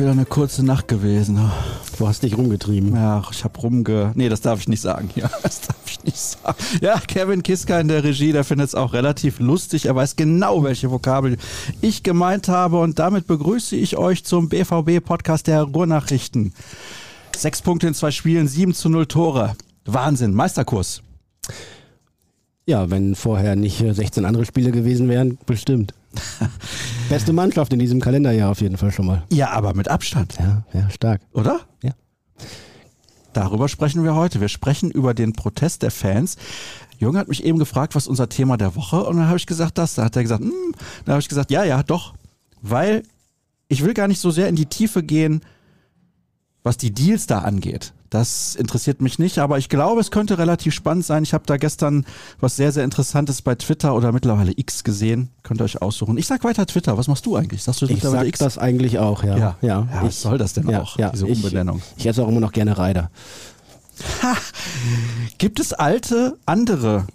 wieder eine kurze Nacht gewesen. Du hast dich rumgetrieben. Ja, ich habe rumge... Nee, das darf ich nicht sagen. Ja, das darf ich nicht sagen. Ja, Kevin Kiska in der Regie, der findet es auch relativ lustig. Er weiß genau, welche Vokabel ich gemeint habe. Und damit begrüße ich euch zum BVB-Podcast der Ruhrnachrichten. Sechs Punkte in zwei Spielen, sieben zu null Tore. Wahnsinn, Meisterkurs. Ja, wenn vorher nicht 16 andere Spiele gewesen wären, bestimmt. Beste Mannschaft in diesem Kalenderjahr auf jeden Fall schon mal. Ja, aber mit Abstand. Ja, ja, stark. Oder? Ja. Darüber sprechen wir heute. Wir sprechen über den Protest der Fans. Jürgen hat mich eben gefragt, was unser Thema der Woche und dann habe ich gesagt, das. Da hat er gesagt, hm. dann habe ich gesagt, ja, ja, doch. Weil ich will gar nicht so sehr in die Tiefe gehen, was die Deals da angeht. Das interessiert mich nicht, aber ich glaube, es könnte relativ spannend sein. Ich habe da gestern was sehr, sehr Interessantes bei Twitter oder mittlerweile X gesehen. Könnt ihr euch aussuchen. Ich sag weiter Twitter. Was machst du eigentlich? Sagst du ich mittlerweile sag X? das eigentlich auch, ja. Ja. ja. Ja, was ich, soll das denn ja, auch, ja. diese ich, Umbenennung? Ich esse auch immer noch gerne Reider. Gibt es alte, andere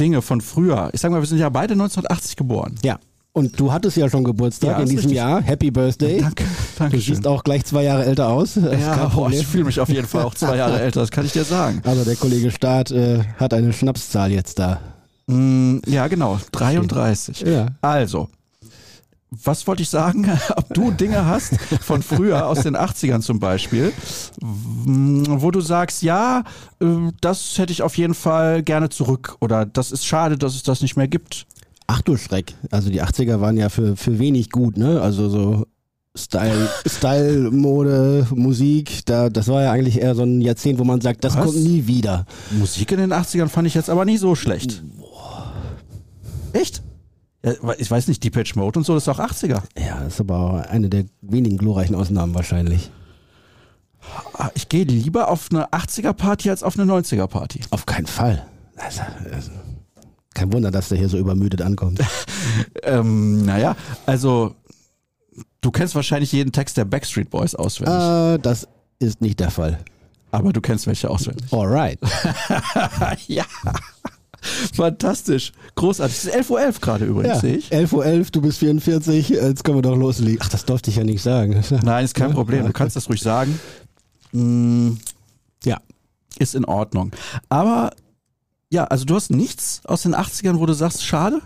Dinge von früher? Ich sag mal, wir sind ja beide 1980 geboren. Ja. Und du hattest ja schon Geburtstag Ja, in diesem richtig. Jahr. Happy Birthday. Danke, danke Du siehst auch gleich zwei Jahre älter aus. Das Ja, boah, ich fühle mich auf jeden Fall auch zwei Jahre älter, das kann ich dir sagen. Also der Kollege Staat äh, hat eine Schnapszahl jetzt da. Mm, ja, genau, 33. Ja. Also, was wollte ich sagen? Ob du Dinge hast von früher, aus den 80ern zum Beispiel, w- wo du sagst, ja, äh, das hätte ich auf jeden Fall gerne zurück oder das ist schade, dass es das nicht mehr gibt. Ach du Schreck. Also die 80er waren ja für, für wenig gut, ne? Also so Style, Style, Mode, Musik, da, das war ja eigentlich eher so ein Jahrzehnt, wo man sagt, das Was? kommt nie wieder. Musik in den 80ern fand ich jetzt aber nicht so schlecht. Echt? Ja, ich weiß nicht, Depeche Mode und so, das ist doch 80er. Ja, das ist aber auch eine der wenigen glorreichen Ausnahmen wahrscheinlich. Ah, Ich gehe lieber auf eine 80er-Party als auf eine 90er-Party. Auf keinen Fall. Also, also, kein Wunder, dass der hier so übermüdet ankommt. Ähm, naja, also du kennst wahrscheinlich jeden Text der Backstreet Boys auswendig, äh, das ist nicht der Fall. aber du kennst welche auswendig. Alright. ja. Fantastisch. Großartig. Es ist 11.11 Uhr gerade übrigens, Ja, sehe ich. 11.11 Uhr, du bist 44, jetzt können wir doch loslegen. Ach, das durfte ich ja nicht sagen. Nein, ist kein Problem. Du kannst das ruhig sagen. Mm, Ja. Ist in Ordnung. Aber ja, also du hast nichts aus den 80ern, wo du sagst, schade?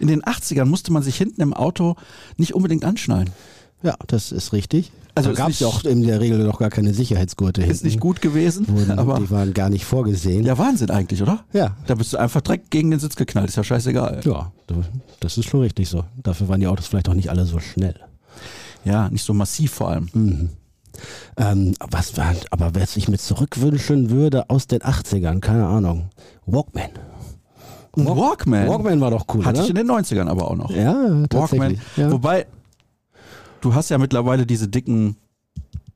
In den 80ern musste man sich hinten im Auto nicht unbedingt anschnallen. Ja, das ist richtig. Also gab es ja auch in der Regel noch gar keine Sicherheitsgurte hinten. Ist nicht gut gewesen, Wurden, aber die waren gar nicht vorgesehen. ja, Wahnsinn eigentlich, oder? Ja. Da bist du einfach direkt gegen den Sitz geknallt, ist ja scheißegal. Ja, das ist schon richtig so. Dafür waren die Autos vielleicht auch nicht alle so schnell. Ja, nicht so massiv vor allem. Mhm. Ähm, was war, aber was ich mir zurückwünschen würde aus den 80ern, keine Ahnung. Walkman. Ein Walkman. Walkman war doch cool, Hatte oder? ich in den 90ern aber auch noch. ja, Walkman. tatsächlich. Ja. Wobei, du hast ja mittlerweile diese dicken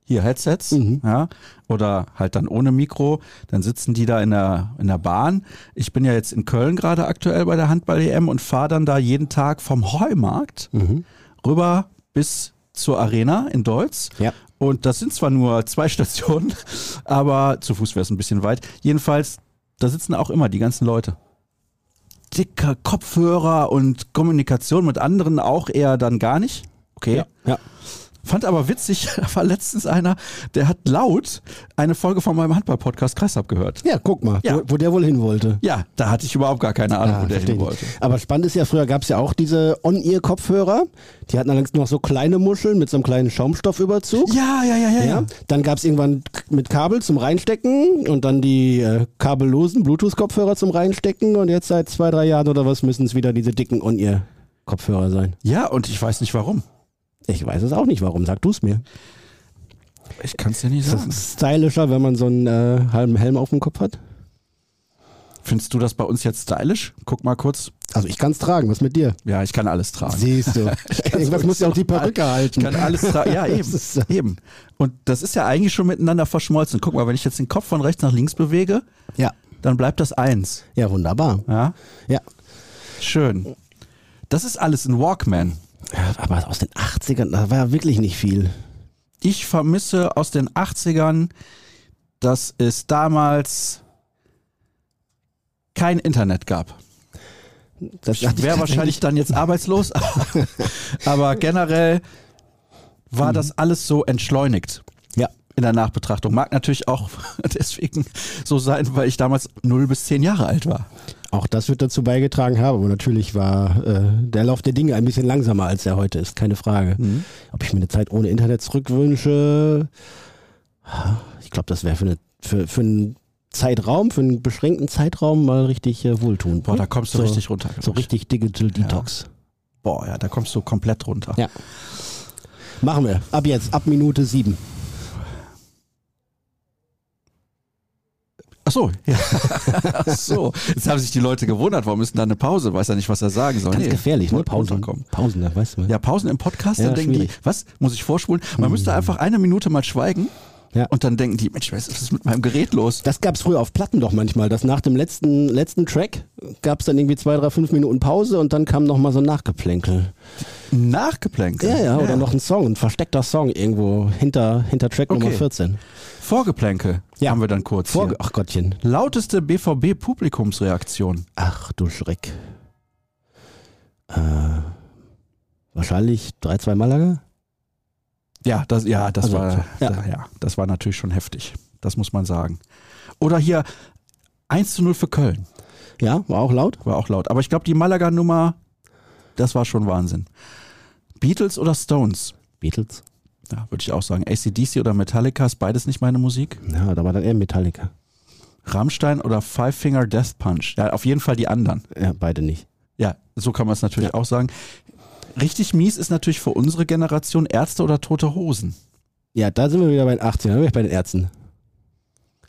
hier Headsets, Mhm. ja, oder halt dann ohne Mikro, dann sitzen die da in der, in der Bahn. Ich bin ja jetzt in Köln gerade aktuell bei der Handball-EM und fahre dann da jeden Tag vom Heumarkt Mhm. rüber bis zur Arena in Deutz. Ja. Und das sind zwar nur zwei Stationen, aber zu Fuß wäre es ein bisschen weit. Jedenfalls, da sitzen auch immer die ganzen Leute. Dicke Kopfhörer und Kommunikation mit anderen auch eher dann gar nicht. Okay. Ja. ja. Fand aber witzig, da war letztens einer, der hat laut eine Folge von meinem Handball-Podcast Kreisab gehört. Ja, guck mal, Ja. Wo, wo der wohl hin wollte. Ja, da hatte ich überhaupt gar keine Ahnung, Ah, wo der hin wollte. Aber spannend ist ja, früher gab es ja auch diese On-Ear-Kopfhörer. Die hatten allerdings noch so kleine Muscheln mit so einem kleinen Schaumstoffüberzug. Ja, ja, ja, ja, ja. Ja, dann gab es irgendwann mit Kabel zum Reinstecken und dann die äh, kabellosen Bluetooth-Kopfhörer zum Reinstecken und jetzt seit zwei, drei Jahren oder was müssen es wieder diese dicken On-Ear-Kopfhörer sein. Ja, und ich weiß nicht warum. Ich weiß es auch nicht, warum. Sag du es mir. Ich kann es dir nicht Ist sagen. das stylischer, wenn man so einen äh, halben Helm auf dem Kopf hat? Findest du das bei uns jetzt stylisch? Guck mal kurz. Also ich kann es tragen, was mit dir? Ja, ich kann alles tragen. Siehst du. Irgendwas muss ja auch die Perücke halten. Ich kann alles tragen. Ja, eben. Ist, eben. Und das ist ja eigentlich schon miteinander verschmolzen. Guck mal, wenn ich jetzt den Kopf von rechts nach links bewege, ja. dann bleibt das eins. ja, wunderbar. Ja, Ja. schön. Das ist alles ein Walkman. Ja, Aber aus den 80ern, da war ja wirklich nicht viel. Ich vermisse aus den 80ern, dass es damals kein Internet gab. Das Ich wäre wahrscheinlich dann jetzt arbeitslos, aber generell war das alles so entschleunigt Ja. in der Nachbetrachtung. Mag natürlich auch deswegen so sein, weil ich damals 0 bis 10 Jahre alt war. Auch das wird dazu beigetragen haben. Aber natürlich war äh, der Lauf der Dinge ein bisschen langsamer, als er heute ist. Keine Frage. Ob ich mir eine Zeit ohne Internet zurückwünsche, ich glaube, das wäre für, eine, für, für einen Zeitraum, für einen beschränkten Zeitraum mal richtig äh, wohltuend. Boah, da kommst du so, richtig runter. So richtig Digital Detox. Boah, ja, da kommst du komplett runter. Ja. Machen wir. Ab jetzt, ab Minute sieben. Ach so, ja. Ach so. Jetzt haben sich die Leute gewundert, warum ist denn da eine Pause? Weiß ja nicht, was er sagen soll. Ganz Nee, gefährlich, ne? Pausen. runterkommen. Pausen, da weißt du. Ja, Pausen im Podcast, Ja, dann denken schwierig. die, was? Muss ich vorspulen? Man müsste einfach eine Minute mal schweigen Ja. und dann denken die, Mensch, was ist mit meinem Gerät los? Das gab es früher auf Platten doch manchmal, dass nach dem letzten, letzten Track gab es dann irgendwie zwei, drei, fünf Minuten Pause und dann kam nochmal so ein Nachgeplänkel. Nachgeplänkel. Ja, ja, oder noch ein Song, ein versteckter Song irgendwo hinter, hinter Track Nummer Okay. 14. Vorgeplänkel Ja. haben wir dann kurz. Vor, hier. ach Gottchen. Lauteste BVB-Publikumsreaktion. Ach du Schreck. Äh, wahrscheinlich 3-2 Malaga? Ja, das, ja, das Also, war, ja. ja. ja, das war natürlich schon heftig. Das muss man sagen. Oder hier 1 zu 0 für Köln. Ja, war auch laut. War auch laut. Aber ich glaube, die Malaga-Nummer, das war schon Wahnsinn. Beatles oder Stones? Beatles. Ja, würde ich auch sagen. ACDC oder Metallica ist beides nicht meine Musik. Ja, da war dann eher Metallica. Rammstein oder Five Finger Death Punch? Ja, auf jeden Fall die anderen. Ja, beide nicht. Ja, so kann man es natürlich auch sagen. Richtig mies ist natürlich für unsere Generation Ärzte oder Tote Hosen. Ja, da sind wir wieder bei den 80ern, da bin ich bei den Ärzten.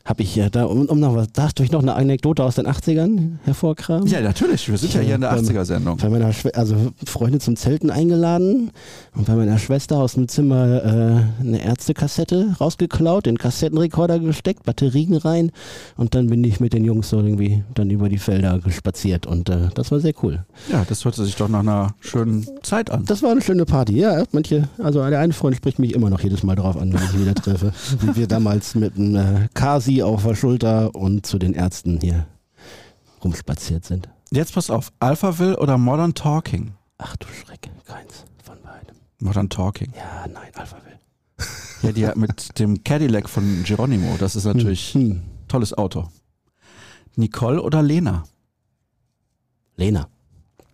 Hab ich ja da, um, um noch was, darf ich noch eine Anekdote aus den 80ern hervorkramen? Ja, natürlich. Wir sind ja hier in der Beim- 80er-Sendung. Bei meiner also Freunde zum Zelten eingeladen und bei meiner Schwester aus dem Zimmer äh, eine Ärztekassette rausgeklaut, den Kassettenrekorder gesteckt, Batterien rein und dann bin ich mit den Jungs so irgendwie dann über die Felder gespaziert und äh, das war sehr cool. Ja, das hört sich doch nach einer schönen Zeit an. Das war eine schöne Party, ja. Manche, also der eine Freund spricht mich immer noch jedes Mal drauf an, wenn ich ihn wieder treffe. Wie wir damals mit einem äh, Kasi auf der Schulter und zu den Ärzten hier rumspaziert sind. Jetzt pass auf, Alphaville oder Modern Talking? Ach du Schreck, keins von beidem. Modern Talking. Ja, nein, Alphaville. Ja, die mit dem Cadillac von Geronimo. Das ist natürlich ein Hm. tolles Auto. Nicole oder Lena? Lena.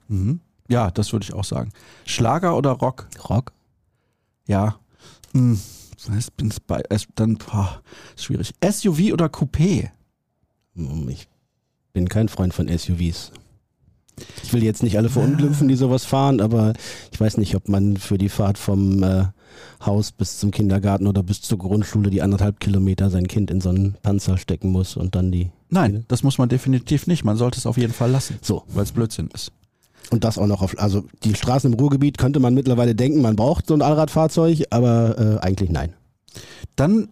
Mhm. Ja, das würde ich auch sagen. Schlager oder Rock? Rock? Ja. Hm. Ich bin's bei, es, dann, boah, ist schwierig. SUV oder Coupé? Hm, Ich bin kein Freund von SUVs. Ich will jetzt nicht alle verunglimpfen, die sowas fahren, aber ich weiß nicht, ob man für die Fahrt vom äh, Haus bis zum Kindergarten oder bis zur Grundschule die anderthalb Kilometer sein Kind in so einen Panzer stecken muss und dann die. Nein, das muss man definitiv nicht. Man sollte es auf jeden Fall lassen, So. weil es Blödsinn ist. Und das auch noch auf, also die Straßen im Ruhrgebiet könnte man mittlerweile denken, man braucht so ein Allradfahrzeug, aber äh, eigentlich nein. Dann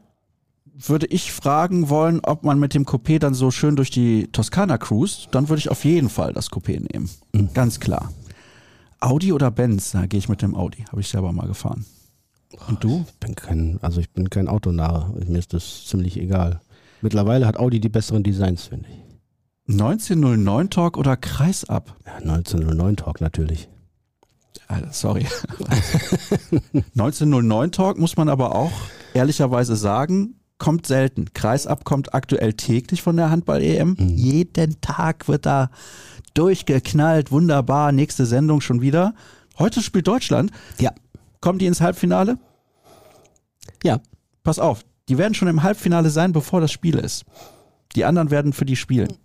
würde ich fragen wollen, ob man mit dem Coupé dann so schön durch die Toskana cruist. Dann würde ich auf jeden Fall das Coupé nehmen. Mhm. Ganz klar. Audi oder Benz? Da gehe ich mit dem Audi. Habe ich selber mal gefahren. Und du? Ich bin kein, also ich bin kein Autonah. Mir ist das ziemlich egal. Mittlerweile hat Audi die besseren Designs, finde ich. 1909 Talk oder Kreisab? Ja, 1909 Talk natürlich. Alter, sorry. 1909 Talk muss man aber auch ehrlicherweise sagen, kommt selten. Kreisab kommt aktuell täglich von der Handball-EM. Mhm. Jeden Tag wird da durchgeknallt. Wunderbar. Nächste Sendung schon wieder. Heute spielt Deutschland. Ja. Kommen die ins Halbfinale? Ja. Pass auf, die werden schon im Halbfinale sein, bevor das Spiel ist. Die anderen werden für die spielen.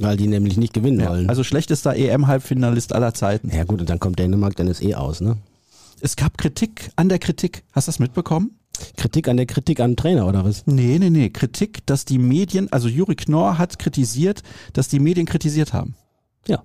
Weil die nämlich nicht gewinnen Ja, wollen. also schlechtester EM-Halbfinalist aller Zeiten. ja gut, und dann kommt Dänemark, dann ist eh aus, ne? Es gab Kritik an der Kritik. Hast du das mitbekommen? Kritik an der Kritik an den Trainer, oder was? Nee, nee, nee. Kritik, dass die Medien, also Juri Knorr hat kritisiert, dass die Medien kritisiert haben. Ja.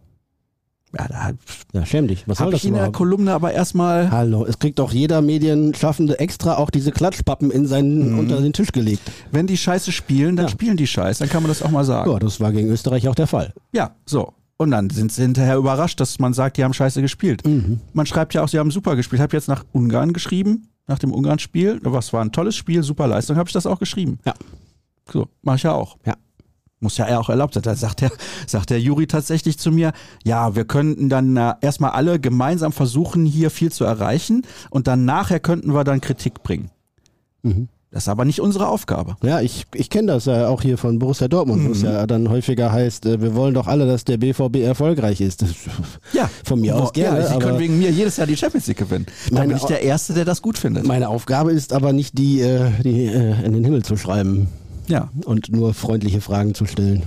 Ja, da Ja, schäm dich. Was soll habe das ich in der überhaupt? Kolumne aber erstmal. Hallo, es kriegt doch jeder Medienschaffende extra auch diese Klatschpappen in seinen, Mhm. unter den Tisch gelegt. Wenn die Scheiße spielen, dann Ja. spielen die Scheiße. Dann kann man das auch mal sagen. Ja, das war gegen Österreich auch der Fall. Ja, so. Und dann sind sie hinterher überrascht, dass man sagt, die haben Scheiße gespielt. Mhm. Man schreibt ja auch, sie haben super gespielt. Ich habe jetzt nach Ungarn geschrieben, nach dem Ungarn-Spiel. Was war ein tolles Spiel, super Leistung, habe ich das auch geschrieben. Ja. So, mache ich ja auch. Ja. Muss ja auch erlaubt sein. Da sagt der, sagt der Juri tatsächlich zu mir, ja, wir könnten dann äh, erstmal alle gemeinsam versuchen, hier viel zu erreichen und dann nachher könnten wir dann Kritik bringen. Mhm. Das ist aber nicht unsere Aufgabe. Ja, ich, ich kenne das ja auch hier von Borussia Dortmund, wo es Mhm. ja dann häufiger heißt, äh, wir wollen doch alle, dass der BVB erfolgreich ist. Ja, Von mir aus gerne, Ja, sie können wegen mir jedes Jahr die Champions League gewinnen. Da Meine bin ich der Erste, der das gut findet. meine Aufgabe ist aber nicht die, äh, die äh, in den Himmel zu schreiben Ja, und nur freundliche Fragen zu stellen.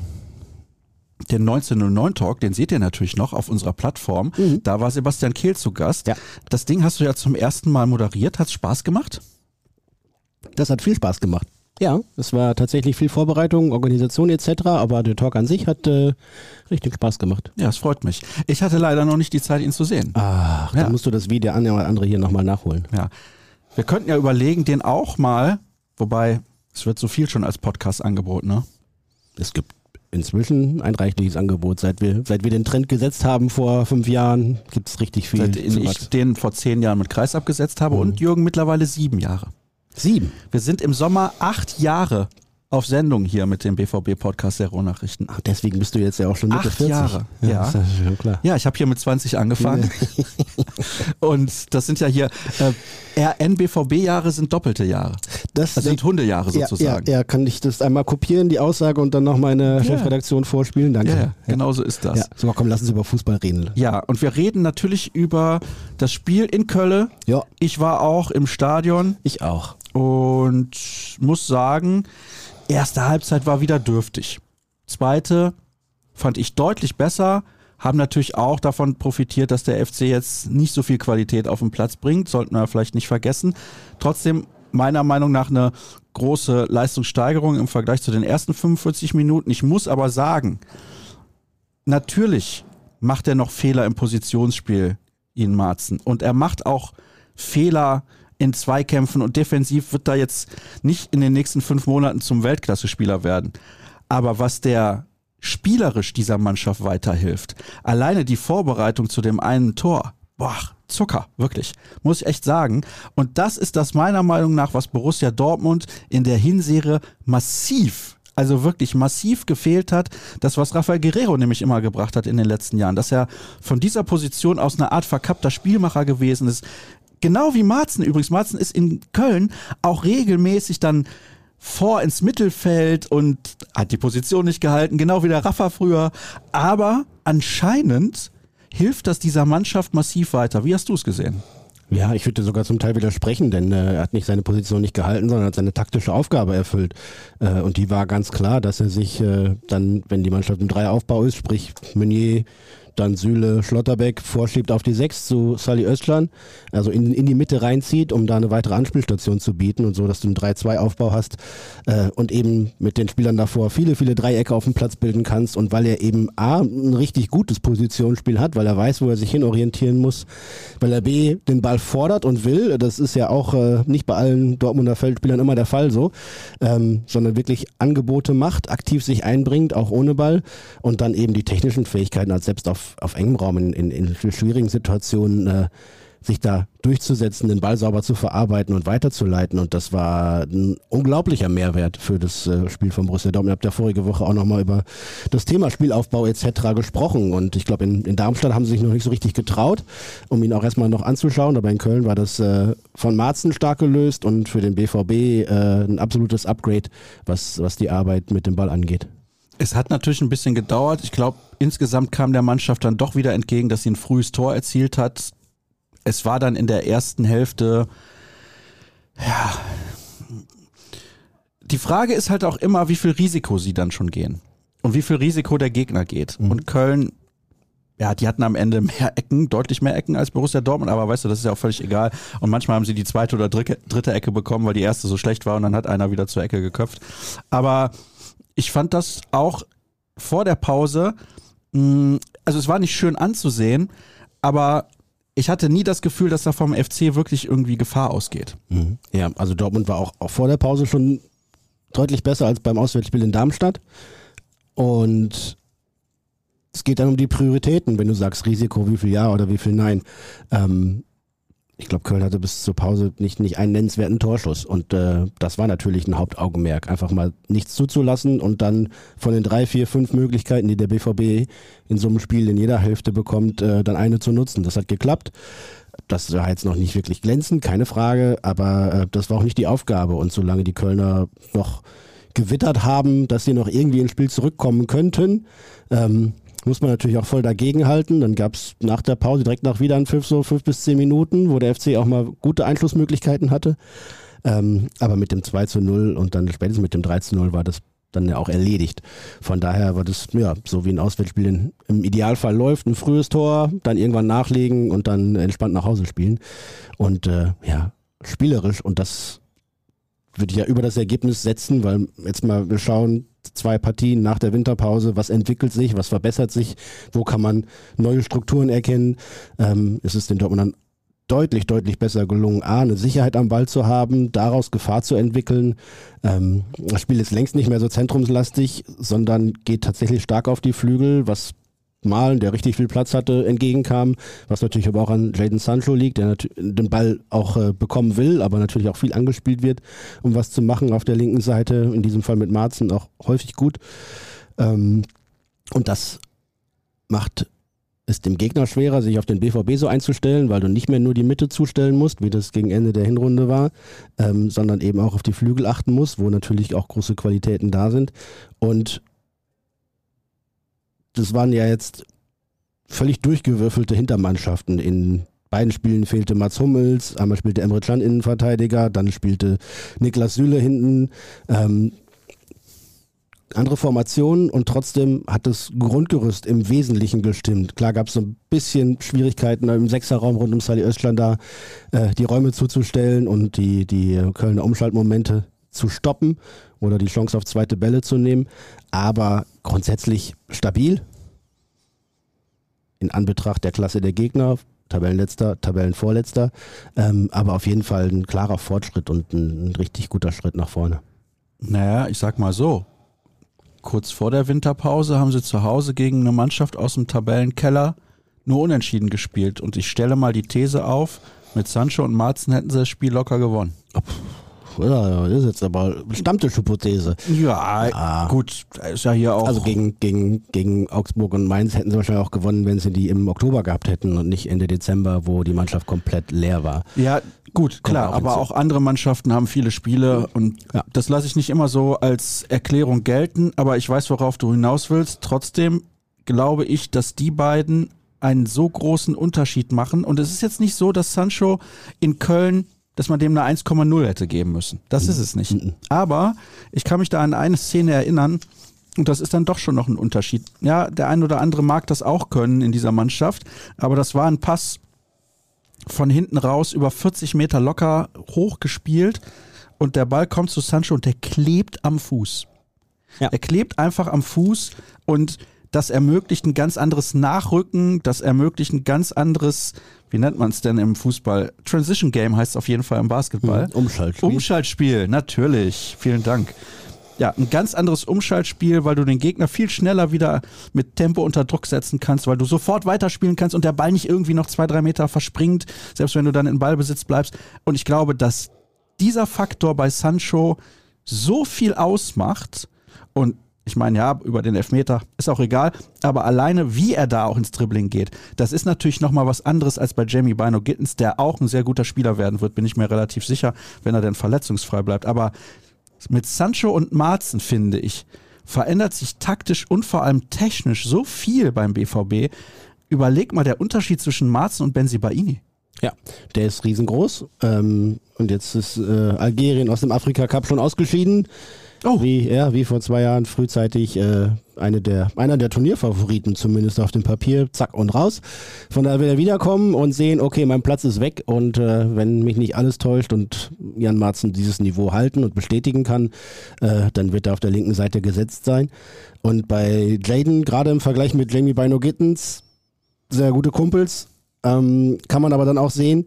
den 1909 Talk, den seht ihr natürlich noch auf unserer Plattform. Da war Sebastian Kehl zu Gast. Ja. Das Ding hast du ja zum ersten Mal moderiert. Hat's Spaß gemacht? Das hat viel Spaß gemacht. Ja, es war tatsächlich viel Vorbereitung, Organisation etc., aber der Talk an sich hat äh, richtig Spaß gemacht. Ja, es freut mich. Ich hatte leider noch nicht die Zeit, ihn zu sehen. Ach, Ja. dann musst du das Video an oder andere hier nochmal nachholen. Ja. Wir könnten ja überlegen, den auch mal, wobei es wird so viel schon als Podcast angeboten, ne? Es gibt inzwischen ein reichliches Angebot. Seit wir, seit wir den Trend gesetzt haben vor fünf Jahren, gibt es richtig viel. Zu ich den vor zehn Jahren mit Kreis abgesetzt habe und Jürgen mittlerweile sieben Jahre. Sieben. Wir sind im Sommer acht Jahre auf Sendung hier mit dem BVB-Podcast der Rohnachrichten. Ach, deswegen bist du jetzt ja auch schon Mitte Acht 40. Jahre, Ja, ja. Ist schon klar. Ja, ich habe hier mit 20 angefangen. und das sind ja hier, äh, RN-BVB-Jahre sind doppelte Jahre. Das, Das sind Hundejahre ja, sozusagen. Ja, ja, kann ich das einmal kopieren, die Aussage, und dann noch meine Chefredaktion vorspielen? Danke. Ja, ja, genau so ist das. Ja, so, komm, lass uns über Fußball reden. Ja, und wir reden natürlich über das Spiel in Köln. Ja, Ich war auch im Stadion ich auch. und muss sagen, erste Halbzeit war wieder dürftig. Zweite fand ich deutlich besser, haben natürlich auch davon profitiert, dass der FC jetzt nicht so viel Qualität auf den Platz bringt, sollten wir vielleicht nicht vergessen. Trotzdem meiner Meinung nach eine große Leistungssteigerung im Vergleich zu den ersten 45 Minuten. Ich muss aber sagen, natürlich macht er noch Fehler im Positionsspiel, ihn Marzen. Und er macht auch Fehler in Zweikämpfen und defensiv wird da jetzt nicht in den nächsten fünf Monaten zum Weltklasse-Spieler werden. Aber was der spielerisch dieser Mannschaft weiterhilft, alleine die Vorbereitung zu dem einen Tor, boah, Zucker, wirklich, muss ich echt sagen. Und das ist das meiner Meinung nach, was Borussia Dortmund in der Hinserie massiv also wirklich massiv gefehlt hat, das was Rafael Guerrero nämlich immer gebracht hat in den letzten Jahren, dass er von dieser Position aus eine Art verkappter Spielmacher gewesen ist. Genau wie Marzen übrigens. Marzen ist in Köln auch regelmäßig dann vor ins Mittelfeld und hat die Position nicht gehalten, genau wie der Rafa früher. Aber anscheinend hilft das dieser Mannschaft massiv weiter. Wie hast du es gesehen? Ja, ich würde sogar zum Teil widersprechen, denn äh, er hat nicht seine Position nicht gehalten, sondern hat seine taktische Aufgabe erfüllt. Äh, und die war ganz klar, dass er sich äh, dann, wenn die Mannschaft im Dreieraufbau ist, sprich Meunier, dann Süle, Schlotterbeck vorschiebt auf die Sechs zu Sally Özcan, also in, in die Mitte reinzieht, um da eine weitere Anspielstation zu bieten und so, dass du einen 3-2-Aufbau hast äh, und eben mit den Spielern davor viele, viele Dreiecke auf dem Platz bilden kannst und weil er eben A, ein richtig gutes Positionsspiel hat, weil er weiß, wo er sich hinorientieren muss, weil er B, den Ball fordert und will, das ist ja auch äh, nicht bei allen Dortmunder Feldspielern immer der Fall so, ähm, sondern wirklich Angebote macht, aktiv sich einbringt, auch ohne Ball und dann eben die technischen Fähigkeiten hat, selbst auf, auf engem Raum in, in, in schwierigen Situationen äh, sich da durchzusetzen, den Ball sauber zu verarbeiten und weiterzuleiten. Und das war ein unglaublicher Mehrwert für das äh, Spiel von Borussia Dortmund. Ihr habt ja vorige Woche auch nochmal über das Thema Spielaufbau etc. gesprochen. Und ich glaube, in, in Darmstadt haben sie sich noch nicht so richtig getraut, um ihn auch erstmal noch anzuschauen. Aber in Köln war das äh, von Marzen stark gelöst und für den BVB äh, ein absolutes Upgrade, was, was die Arbeit mit dem Ball angeht. Es hat natürlich ein bisschen gedauert. Ich glaube, insgesamt kam der Mannschaft dann doch wieder entgegen, dass sie ein frühes Tor erzielt hat. Es war dann in der ersten Hälfte, ja. Die Frage ist halt auch immer, wie viel Risiko sie dann schon gehen. Und wie viel Risiko der Gegner geht. Und Köln, ja, die hatten am Ende mehr Ecken, deutlich mehr Ecken als Borussia Dortmund, aber weißt du, das ist ja auch völlig egal. Und manchmal haben sie die zweite oder dritte, dritte Ecke bekommen, weil die erste so schlecht war und dann hat einer wieder zur Ecke geköpft. Aber ich fand das auch vor der Pause, mh, also es war nicht schön anzusehen, aber ich hatte nie das Gefühl, dass da vom FC wirklich irgendwie Gefahr ausgeht. Mhm. Ja, also Dortmund war auch, auch vor der Pause schon deutlich besser als beim Auswärtsspiel in Darmstadt. Und es geht dann um die Prioritäten, wenn du sagst Risiko, wie viel ja oder wie viel nein. Ähm, ich glaube, Köln hatte bis zur Pause nicht, nicht einen nennenswerten Torschuss. Und äh, das war natürlich ein Hauptaugenmerk. Einfach mal nichts zuzulassen und dann von den drei, vier, fünf Möglichkeiten, die der BVB in so einem Spiel in jeder Hälfte bekommt, äh, dann eine zu nutzen. Das hat geklappt. Das war jetzt noch nicht wirklich glänzend, keine Frage, aber äh, das war auch nicht die Aufgabe. Und solange die Kölner noch gewittert haben, dass sie noch irgendwie ins Spiel zurückkommen könnten, ähm, muss man natürlich auch voll dagegenhalten. Dann gab es nach der Pause direkt nach wieder ein Pfiff, so fünf bis zehn Minuten, wo der FC auch mal gute Einschlussmöglichkeiten hatte. Ähm, aber mit dem 2 zu 0 und dann spätestens mit dem 3 zu 0 war das dann ja auch erledigt. Von daher war das, ja, so wie ein Auswärtsspiel im Idealfall läuft, ein frühes Tor, dann irgendwann nachlegen und dann entspannt nach Hause spielen. Und äh, ja, spielerisch und das würde ich ja über das Ergebnis setzen, weil jetzt mal wir schauen, zwei Partien nach der Winterpause, was entwickelt sich, was verbessert sich, wo kann man neue Strukturen erkennen. Ähm, es ist den Dortmundern deutlich, deutlich besser gelungen, A, eine Sicherheit am Ball zu haben, daraus Gefahr zu entwickeln. Ähm, das Spiel ist längst nicht mehr so zentrumslastig, sondern geht tatsächlich stark auf die Flügel, was Malen, der richtig viel Platz hatte, entgegenkam, was natürlich aber auch an Jaden Sancho liegt, der den Ball auch äh, bekommen will, aber natürlich auch viel angespielt wird, um was zu machen auf der linken Seite, in diesem Fall mit Marzen auch häufig gut. Ähm, und das macht es dem Gegner schwerer, sich auf den BVB so einzustellen, weil du nicht mehr nur die Mitte zustellen musst, wie das gegen Ende der Hinrunde war, ähm, sondern eben auch auf die Flügel achten musst, wo natürlich auch große Qualitäten da sind. Und das waren ja jetzt völlig durchgewürfelte Hintermannschaften. In beiden Spielen fehlte Mats Hummels, einmal spielte Emre Can Innenverteidiger, dann spielte Niklas Süle hinten. Ähm, andere Formationen und trotzdem hat das Grundgerüst im Wesentlichen gestimmt. Klar gab es so ein bisschen Schwierigkeiten im Sechserraum rund um Sali Özcan da äh, die Räume zuzustellen und die, die Kölner Umschaltmomente zu stoppen oder die Chance auf zweite Bälle zu nehmen. Aber grundsätzlich stabil. In Anbetracht der Klasse der Gegner, Tabellenletzter, Tabellenvorletzter. Ähm, aber auf jeden Fall ein klarer Fortschritt und ein, ein richtig guter Schritt nach vorne. Naja, ich sag mal so. Kurz vor der Winterpause haben sie zu Hause gegen eine Mannschaft aus dem Tabellenkeller nur unentschieden gespielt. Und ich stelle mal die These auf, mit Sancho und Marzen hätten sie das Spiel locker gewonnen. Ja, das ist jetzt aber Stammtischhypothese. Ja, ja, gut, ist ja hier auch. Also gegen, gegen, gegen Augsburg und Mainz hätten sie wahrscheinlich auch gewonnen, wenn sie die im Oktober gehabt hätten und nicht Ende Dezember, wo die Mannschaft komplett leer war. Ja, gut, klar, auch aber auch andere Mannschaften haben viele Spiele und ja. das lasse ich nicht immer so als Erklärung gelten, aber ich weiß, worauf du hinaus willst. Trotzdem glaube ich, dass die beiden einen so großen Unterschied machen. Und es ist jetzt nicht so, dass Sancho in Köln dass man dem eine 1,0 hätte geben müssen. Das mhm. ist es nicht. Mhm. Aber ich kann mich da an eine Szene erinnern, und das ist dann doch schon noch ein Unterschied. Ja, der ein oder andere mag das auch können in dieser Mannschaft, aber das war ein Pass von hinten raus über 40 Meter locker hochgespielt und der Ball kommt zu Sancho und der klebt am Fuß. Ja. Er klebt einfach am Fuß und das ermöglicht ein ganz anderes Nachrücken, das ermöglicht ein ganz anderes, wie nennt man es denn im Fußball? Transition Game heißt es auf jeden Fall im Basketball. Mhm, Umschaltspiel. Umschaltspiel, natürlich. Vielen Dank. Ja, ein ganz anderes Umschaltspiel, weil du den Gegner viel schneller wieder mit Tempo unter Druck setzen kannst, weil du sofort weiterspielen kannst und der Ball nicht irgendwie noch zwei, drei Meter verspringt, selbst wenn du dann in Ballbesitz bleibst. Und ich glaube, dass dieser Faktor bei Sancho so viel ausmacht und ich meine, ja, über den Elfmeter ist auch egal, aber alleine, wie er da auch ins Dribbling geht, das ist natürlich nochmal was anderes als bei Jamie Bino Gittens, der auch ein sehr guter Spieler werden wird, bin ich mir relativ sicher, wenn er denn verletzungsfrei bleibt. Aber mit Sancho und Marzen, finde ich, verändert sich taktisch und vor allem technisch so viel beim BVB. Überleg mal der Unterschied zwischen Marzen und Benzibaini. Ja, der ist riesengroß. Ähm, und jetzt ist äh, Algerien aus dem Afrika Cup schon ausgeschieden. Oh. Wie, ja, wie vor zwei Jahren frühzeitig äh, eine der, einer der Turnierfavoriten zumindest auf dem Papier, zack und raus. Von daher wird er wiederkommen und sehen, okay, mein Platz ist weg und äh, wenn mich nicht alles täuscht und Jan Marzen dieses Niveau halten und bestätigen kann, äh, dann wird er auf der linken Seite gesetzt sein. Und bei Jaden, gerade im Vergleich mit Jamie Bino Gittens, sehr gute Kumpels, ähm, kann man aber dann auch sehen,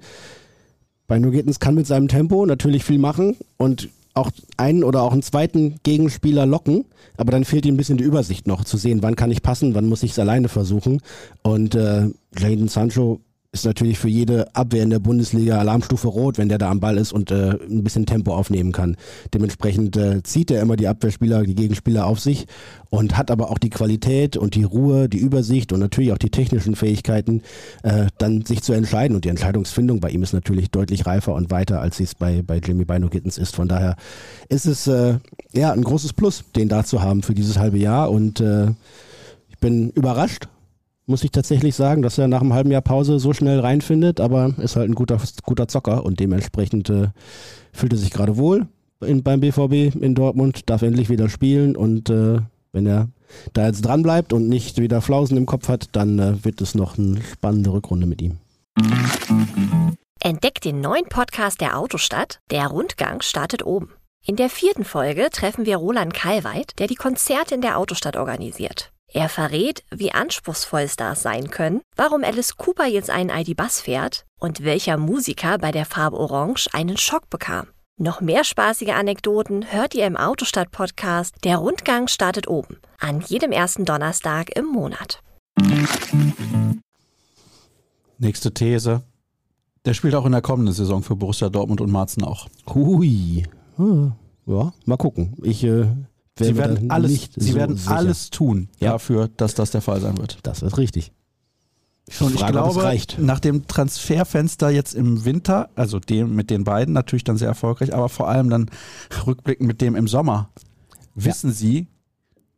Bino Gittens kann mit seinem Tempo natürlich viel machen und auch einen oder auch einen zweiten Gegenspieler locken, aber dann fehlt ihm ein bisschen die Übersicht noch, zu sehen, wann kann ich passen, wann muss ich es alleine versuchen. Und äh, Jaden Sancho ist natürlich für jede Abwehr in der Bundesliga Alarmstufe rot, wenn der da am Ball ist und äh, ein bisschen Tempo aufnehmen kann. Dementsprechend äh, zieht er immer die Abwehrspieler, die Gegenspieler auf sich und hat aber auch die Qualität und die Ruhe, die Übersicht und natürlich auch die technischen Fähigkeiten, äh, dann sich zu entscheiden. Und die Entscheidungsfindung bei ihm ist natürlich deutlich reifer und weiter, als sie es bei, bei Jimmy Bino Gittens ist. Von daher ist es äh, ja ein großes Plus, den da zu haben für dieses halbe Jahr und äh, ich bin überrascht muss ich tatsächlich sagen, dass er nach einem halben Jahr Pause so schnell reinfindet, aber ist halt ein guter, guter Zocker und dementsprechend äh, fühlt er sich gerade wohl in, beim BVB in Dortmund, darf endlich wieder spielen und äh, wenn er da jetzt dran bleibt und nicht wieder Flausen im Kopf hat, dann äh, wird es noch eine spannende Rückrunde mit ihm. Entdeckt den neuen Podcast der Autostadt. Der Rundgang startet oben. In der vierten Folge treffen wir Roland Kalweit, der die Konzerte in der Autostadt organisiert. Er verrät, wie anspruchsvoll Stars sein können, warum Alice Cooper jetzt einen ID-Bus fährt und welcher Musiker bei der Farbe Orange einen Schock bekam. Noch mehr spaßige Anekdoten hört ihr im Autostadt-Podcast Der Rundgang startet oben, an jedem ersten Donnerstag im Monat. Nächste These. Der spielt auch in der kommenden Saison für Borussia Dortmund und Marzen auch. Hui. Ja, mal gucken. Ich äh, Sie werden alles, sie so werden alles tun ja. dafür, dass das der Fall sein wird. Das ist richtig. Ich und ich glaube, nach dem Transferfenster jetzt im Winter, also dem mit den beiden natürlich dann sehr erfolgreich, aber vor allem dann rückblickend mit dem im Sommer, wissen ja. sie,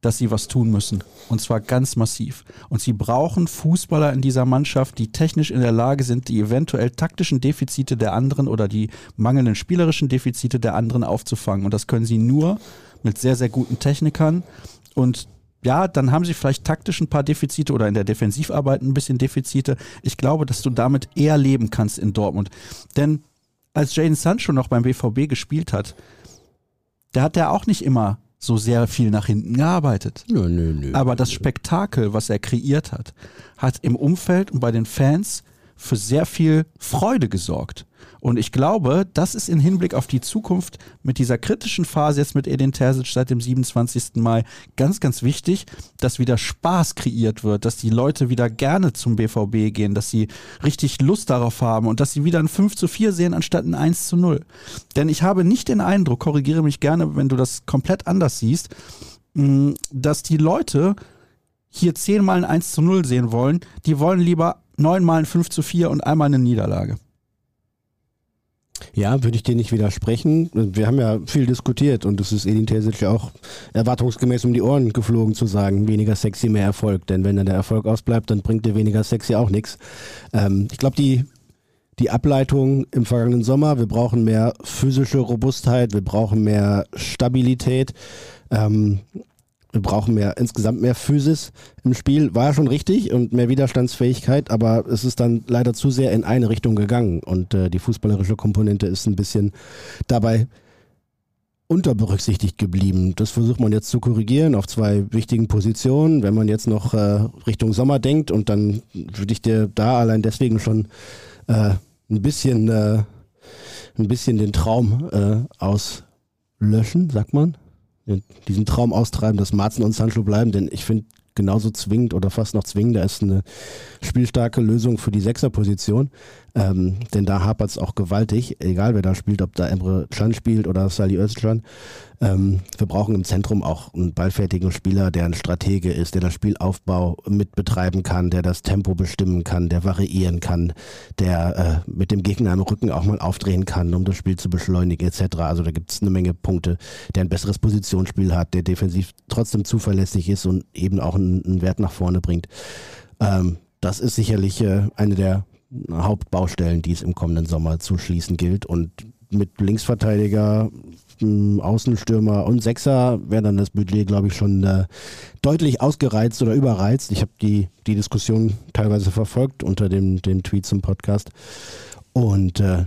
dass sie was tun müssen. Und zwar ganz massiv. Und sie brauchen Fußballer in dieser Mannschaft, die technisch in der Lage sind, die eventuell taktischen Defizite der anderen oder die mangelnden spielerischen Defizite der anderen aufzufangen. Und das können sie nur mit sehr, sehr guten Technikern. Und ja, dann haben sie vielleicht taktisch ein paar Defizite oder in der Defensivarbeit ein bisschen Defizite. Ich glaube, dass du damit eher leben kannst in Dortmund. Denn als Jaden Sancho noch beim BVB gespielt hat, da hat er auch nicht immer so sehr viel nach hinten gearbeitet. Nö, nö, nö, Aber das Spektakel, was er kreiert hat, hat im Umfeld und bei den Fans für sehr viel Freude gesorgt. Und ich glaube, das ist in Hinblick auf die Zukunft mit dieser kritischen Phase jetzt mit Edin Terzic seit dem 27. Mai ganz, ganz wichtig, dass wieder Spaß kreiert wird, dass die Leute wieder gerne zum BVB gehen, dass sie richtig Lust darauf haben und dass sie wieder ein 5 zu 4 sehen anstatt ein 1 zu 0. Denn ich habe nicht den Eindruck, korrigiere mich gerne, wenn du das komplett anders siehst, mm, dass die Leute hier zehnmal ein 1 zu 0 sehen wollen, die wollen lieber neunmal ein 5 zu 4 und einmal eine Niederlage. Ja, würde ich dir nicht widersprechen. Wir haben ja viel diskutiert und es ist Edin Terzic auch erwartungsgemäß um die Ohren geflogen zu sagen, weniger sexy, mehr Erfolg. Denn wenn dann der Erfolg ausbleibt, dann bringt dir weniger sexy auch nichts. Ähm, ich glaube, die, die Ableitung im vergangenen Sommer, wir brauchen mehr physische Robustheit, wir brauchen mehr Stabilität. Ähm, wir brauchen mehr, insgesamt mehr Physis im Spiel. War schon richtig und mehr Widerstandsfähigkeit, aber es ist dann leider zu sehr in eine Richtung gegangen und äh, die fußballerische Komponente ist ein bisschen dabei unterberücksichtigt geblieben. Das versucht man jetzt zu korrigieren auf zwei wichtigen Positionen. Wenn man jetzt noch äh, Richtung Sommer denkt und dann würde ich dir da allein deswegen schon äh, ein bisschen, äh, ein bisschen den Traum äh, auslöschen, sagt man diesen Traum austreiben, dass Marzen und Sancho bleiben, denn ich finde genauso zwingend oder fast noch zwingender ist eine spielstarke Lösung für die Sechserposition. Ähm, denn da hapert es auch gewaltig, egal wer da spielt, ob da Emre Can spielt oder Sali Özcan. Ähm, wir brauchen im Zentrum auch einen ballfertigen Spieler, der ein Stratege ist, der das Spielaufbau mitbetreiben kann, der das Tempo bestimmen kann, der variieren kann, der äh, mit dem Gegner im Rücken auch mal aufdrehen kann, um das Spiel zu beschleunigen etc. Also da gibt es eine Menge Punkte, der ein besseres Positionsspiel hat, der defensiv trotzdem zuverlässig ist und eben auch einen, einen Wert nach vorne bringt. Ähm, das ist sicherlich äh, eine der Hauptbaustellen, die es im kommenden Sommer zu schließen gilt. Und mit Linksverteidiger, hm, Außenstürmer und Sechser wäre dann das Budget, glaube ich, schon äh, deutlich ausgereizt oder überreizt. Ich habe die, die Diskussion teilweise verfolgt unter dem, dem Tweet zum Podcast. Und äh,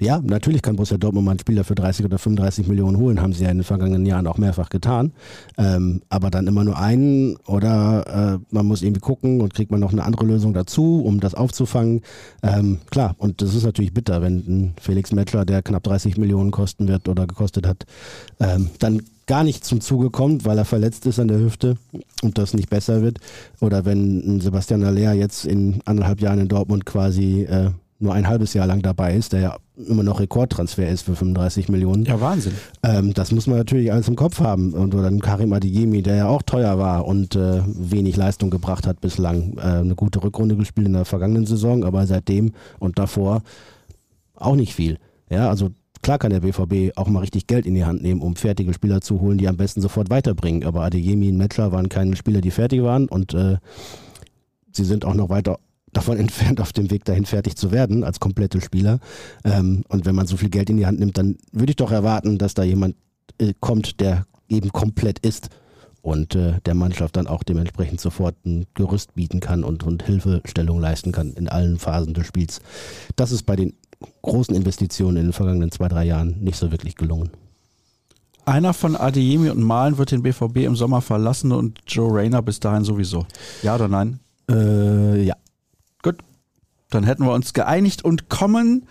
ja, natürlich kann Borussia Dortmund mal einen Spieler für 30 oder 35 Millionen holen, haben sie ja in den vergangenen Jahren auch mehrfach getan. Ähm, aber dann immer nur einen oder äh, man muss irgendwie gucken und kriegt man noch eine andere Lösung dazu, um das aufzufangen. Ähm, klar, und das ist natürlich bitter, wenn ein Felix Metzler, der knapp 30 Millionen kosten wird oder gekostet hat, ähm, dann gar nicht zum Zuge kommt, weil er verletzt ist an der Hüfte und das nicht besser wird. Oder wenn Sebastian Aller jetzt in anderthalb Jahren in Dortmund quasi äh, nur ein halbes Jahr lang dabei ist, der ja immer noch Rekordtransfer ist für 35 Millionen. Ja, Wahnsinn. Ähm, das muss man natürlich alles im Kopf haben. Und oder Karim Adeyemi, der ja auch teuer war und äh, wenig Leistung gebracht hat bislang. Äh, eine gute Rückrunde gespielt in der vergangenen Saison, aber seitdem und davor auch nicht viel. Ja, also klar kann der BVB auch mal richtig Geld in die Hand nehmen, um fertige Spieler zu holen, die am besten sofort weiterbringen. Aber Adeyemi und Metzler waren keine Spieler, die fertig waren und äh, sie sind auch noch weiter davon entfernt, auf dem Weg dahin fertig zu werden als komplette Spieler. Ähm, und wenn man so viel Geld in die Hand nimmt, dann würde ich doch erwarten, dass da jemand äh, kommt, der eben komplett ist und äh, der Mannschaft dann auch dementsprechend sofort ein Gerüst bieten kann und, und Hilfestellung leisten kann in allen Phasen des Spiels. Das ist bei den großen Investitionen in den vergangenen zwei, drei Jahren nicht so wirklich gelungen. Einer von Adeyemi und Malen wird den BVB im Sommer verlassen und Joe Rayner bis dahin sowieso. Ja oder nein? Äh, ja. Dann hätten wir uns geeinigt und kommen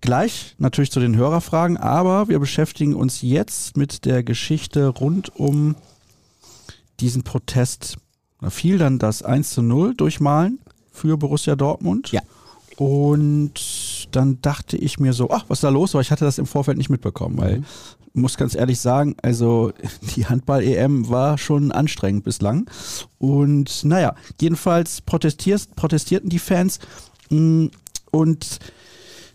gleich natürlich zu den Hörerfragen, aber wir beschäftigen uns jetzt mit der Geschichte rund um diesen Protest. Da fiel dann das 1 zu 0 durch Malen für Borussia Dortmund. Ja. Und dann dachte ich mir so, ach, was ist da los? Aber ich hatte das im Vorfeld nicht mitbekommen, weil ich muss ganz ehrlich sagen, also die Handball-EM war schon anstrengend bislang. Und naja, jedenfalls protestierten die Fans mm, und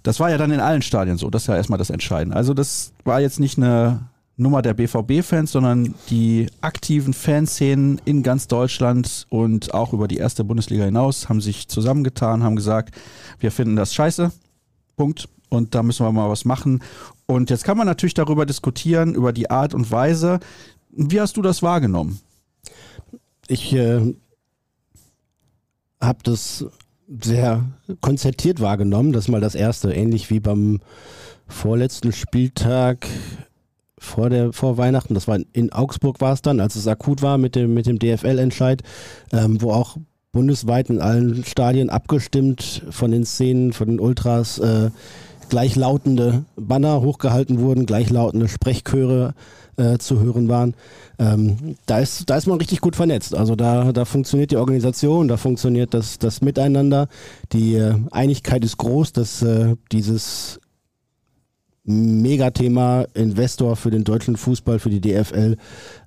das war ja dann in allen Stadien so, das ist ja erstmal das Entscheidende. Also das war jetzt nicht eine Nummer der BVB-Fans, sondern die aktiven Fanszenen in ganz Deutschland und auch über die erste Bundesliga hinaus haben sich zusammengetan, haben gesagt, wir finden das scheiße. Punkt. Und da müssen wir mal was machen. Und jetzt kann man natürlich darüber diskutieren, über die Art und Weise. Wie hast du das wahrgenommen? Ich äh, habe das sehr konzertiert wahrgenommen. Das ist mal das Erste. Ähnlich wie beim vorletzten Spieltag vor, der, vor Weihnachten, das war in Augsburg war es dann, als es akut war mit dem, mit dem DFL-Entscheid, ähm, wo auch bundesweit in allen Stadien abgestimmt von den Szenen, von den Ultras äh, gleichlautende Banner hochgehalten wurden, gleichlautende Sprechchöre äh, zu hören waren. Ähm, da, ist, da ist man richtig gut vernetzt. Also da, da funktioniert die Organisation, da funktioniert das, das Miteinander. Die äh, Einigkeit ist groß, dass äh, dieses Megathema Investor für den deutschen Fußball, für die DFL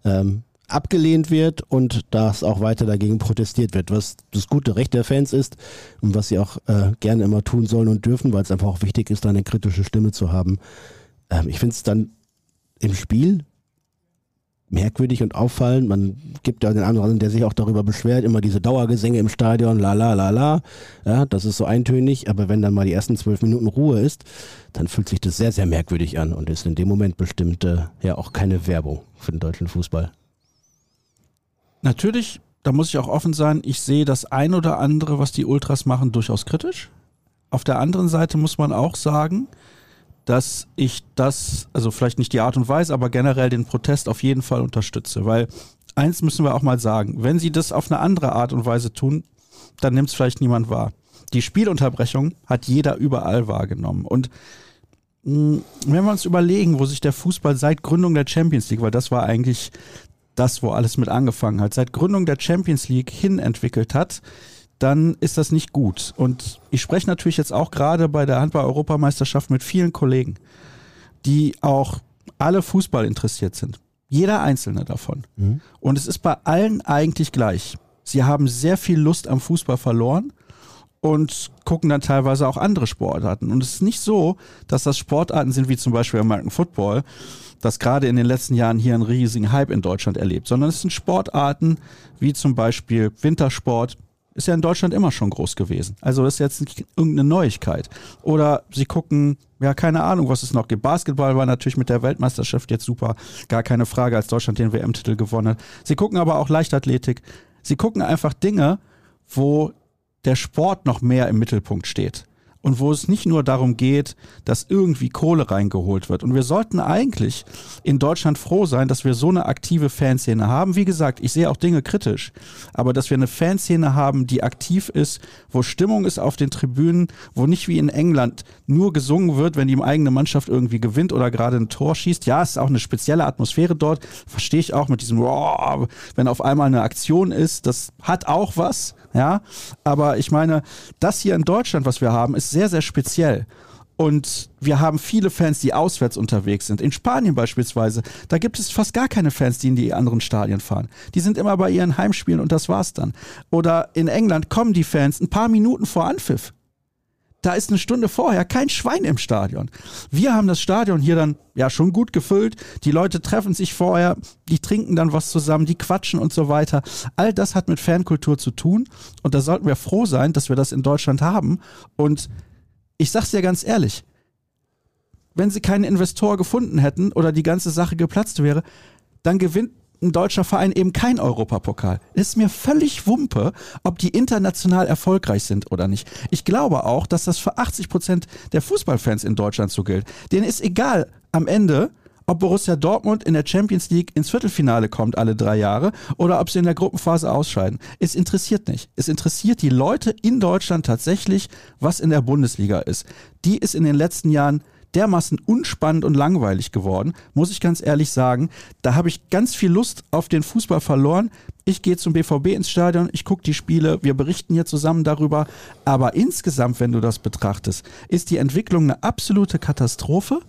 ähm, abgelehnt wird und dass auch weiter dagegen protestiert wird, was das gute Recht der Fans ist und was sie auch äh, gerne immer tun sollen und dürfen, weil es einfach auch wichtig ist, eine kritische Stimme zu haben. Ähm, ich finde es dann im Spiel merkwürdig und auffallend. Man gibt ja den anderen, der sich auch darüber beschwert, immer diese Dauergesänge im Stadion, la la la la. Ja, das ist so eintönig, aber wenn dann mal die ersten zwölf Minuten Ruhe ist, dann fühlt sich das sehr, sehr merkwürdig an und ist in dem Moment bestimmt äh, ja auch keine Werbung für den deutschen Fußball. Natürlich, da muss ich auch offen sein, ich sehe das ein oder andere, was die Ultras machen, durchaus kritisch. Auf der anderen Seite muss man auch sagen, dass ich das, also vielleicht nicht die Art und Weise, aber generell den Protest auf jeden Fall unterstütze. Weil eins müssen wir auch mal sagen, wenn sie das auf eine andere Art und Weise tun, dann nimmt es vielleicht niemand wahr. Die Spielunterbrechung hat jeder überall wahrgenommen. Und mh, wenn wir uns überlegen, wo sich der Fußball seit Gründung der Champions League, weil das war eigentlich das, wo alles mit angefangen hat, seit Gründung der Champions League hin entwickelt hat, dann ist das nicht gut. Und ich spreche natürlich jetzt auch gerade bei der Handball-Europameisterschaft mit vielen Kollegen, die auch alle Fußball interessiert sind. Jeder einzelne davon. Mhm. Und es ist bei allen eigentlich gleich. Sie haben sehr viel Lust am Fußball verloren und gucken dann teilweise auch andere Sportarten. Und es ist nicht so, dass das Sportarten sind wie zum Beispiel American Football, das gerade in den letzten Jahren hier einen riesigen Hype in Deutschland erlebt, sondern es sind Sportarten wie zum Beispiel Wintersport, ist ja in Deutschland immer schon groß gewesen. Also ist jetzt irgendeine Neuigkeit. Oder sie gucken, ja, keine Ahnung, was es noch gibt. Basketball war natürlich mit der Weltmeisterschaft jetzt super, gar keine Frage, als Deutschland den WM-Titel gewonnen hat. Sie gucken aber auch Leichtathletik. Sie gucken einfach Dinge, wo der Sport noch mehr im Mittelpunkt steht. Und wo es nicht nur darum geht, dass irgendwie Kohle reingeholt wird. Und wir sollten eigentlich in Deutschland froh sein, dass wir so eine aktive Fanszene haben. Wie gesagt, ich sehe auch Dinge kritisch, aber dass wir eine Fanszene haben, die aktiv ist, wo Stimmung ist auf den Tribünen, wo nicht wie in England nur gesungen wird, wenn die eigene Mannschaft irgendwie gewinnt oder gerade ein Tor schießt. Ja, es ist auch eine spezielle Atmosphäre dort, verstehe ich auch mit diesem, wenn auf einmal eine Aktion ist, das hat auch was, ja. Aber ich meine, das hier in Deutschland, was wir haben, ist sehr, sehr speziell. Und wir haben viele Fans, die auswärts unterwegs sind. In Spanien beispielsweise, da gibt es fast gar keine Fans, die in die anderen Stadien fahren. Die sind immer bei ihren Heimspielen und das war's dann. Oder in England kommen die Fans ein paar Minuten vor Anpfiff. Da ist eine Stunde vorher kein Schwein im Stadion. Wir haben das Stadion hier dann ja schon gut gefüllt. Die Leute treffen sich vorher, die trinken dann was zusammen, die quatschen und so weiter. All das hat mit Fankultur zu tun und da sollten wir froh sein, dass wir das in Deutschland haben. Und ich sag's dir ganz ehrlich, wenn sie keinen Investor gefunden hätten oder die ganze Sache geplatzt wäre, dann gewinnt ein deutscher Verein eben kein Europapokal. Ist mir völlig Wumpe, ob die international erfolgreich sind oder nicht. Ich glaube auch, dass das für 80 Prozent der Fußballfans in Deutschland so gilt. Denen ist egal am Ende, ob Borussia Dortmund in der Champions League ins Viertelfinale kommt alle drei Jahre oder ob sie in der Gruppenphase ausscheiden. Es interessiert nicht. Es interessiert die Leute in Deutschland tatsächlich, was in der Bundesliga ist. Die ist in den letzten Jahren dermaßen unspannend und langweilig geworden, muss ich ganz ehrlich sagen. Da habe ich ganz viel Lust auf den Fußball verloren. Ich gehe zum BVB ins Stadion, ich gucke die Spiele, wir berichten hier zusammen darüber. Aber insgesamt, wenn du das betrachtest, ist die Entwicklung eine absolute Katastrophe.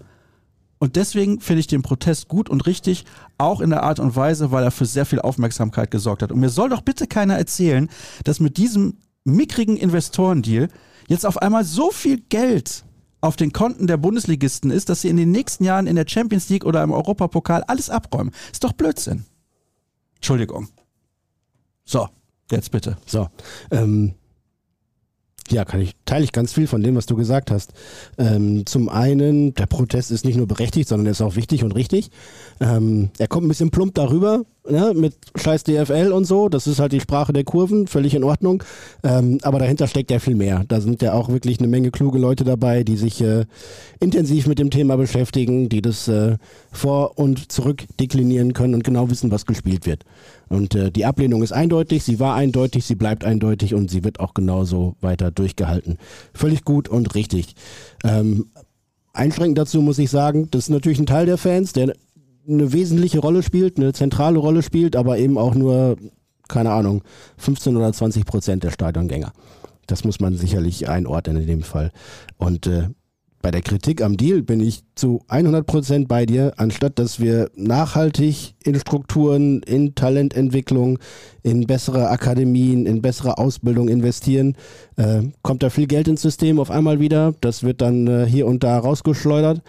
Und deswegen finde ich den Protest gut und richtig, auch in der Art und Weise, weil er für sehr viel Aufmerksamkeit gesorgt hat. Und mir soll doch bitte keiner erzählen, dass mit diesem mickrigen Investorendeal jetzt auf einmal so viel Geld auf den Konten der Bundesligisten ist, dass sie in den nächsten Jahren in der Champions League oder im Europapokal alles abräumen. Ist doch Blödsinn. Entschuldigung. So, jetzt bitte. So, ähm, ja, kann ich, teile ich ganz viel von dem, was du gesagt hast. Ähm, zum einen, der Protest ist nicht nur berechtigt, sondern er ist auch wichtig und richtig. Ähm, er kommt ein bisschen plump darüber, ne, mit scheiß DFL und so. Das ist halt die Sprache der Kurven, völlig in Ordnung. Ähm, aber dahinter steckt ja viel mehr. Da sind ja auch wirklich eine Menge kluge Leute dabei, die sich äh, intensiv mit dem Thema beschäftigen, die das äh, vor und zurück deklinieren können und genau wissen, was gespielt wird. Und äh, die Ablehnung ist eindeutig, sie war eindeutig, sie bleibt eindeutig und sie wird auch genauso weiter durchgehalten. Völlig gut und richtig. Ähm, einschränkend dazu muss ich sagen, das ist natürlich ein Teil der Fans, der eine wesentliche Rolle spielt, eine zentrale Rolle spielt, aber eben auch nur, keine Ahnung, 15 oder 20 Prozent der Stadiongänger. Das muss man sicherlich einordnen in dem Fall. Und äh, bei der Kritik am Deal bin ich zu 100 Prozent bei dir, anstatt dass wir nachhaltig in Strukturen, in Talententwicklung, in bessere Akademien, in bessere Ausbildung investieren, äh, kommt da viel Geld ins System auf einmal wieder. Das wird dann äh, hier und da rausgeschleudert,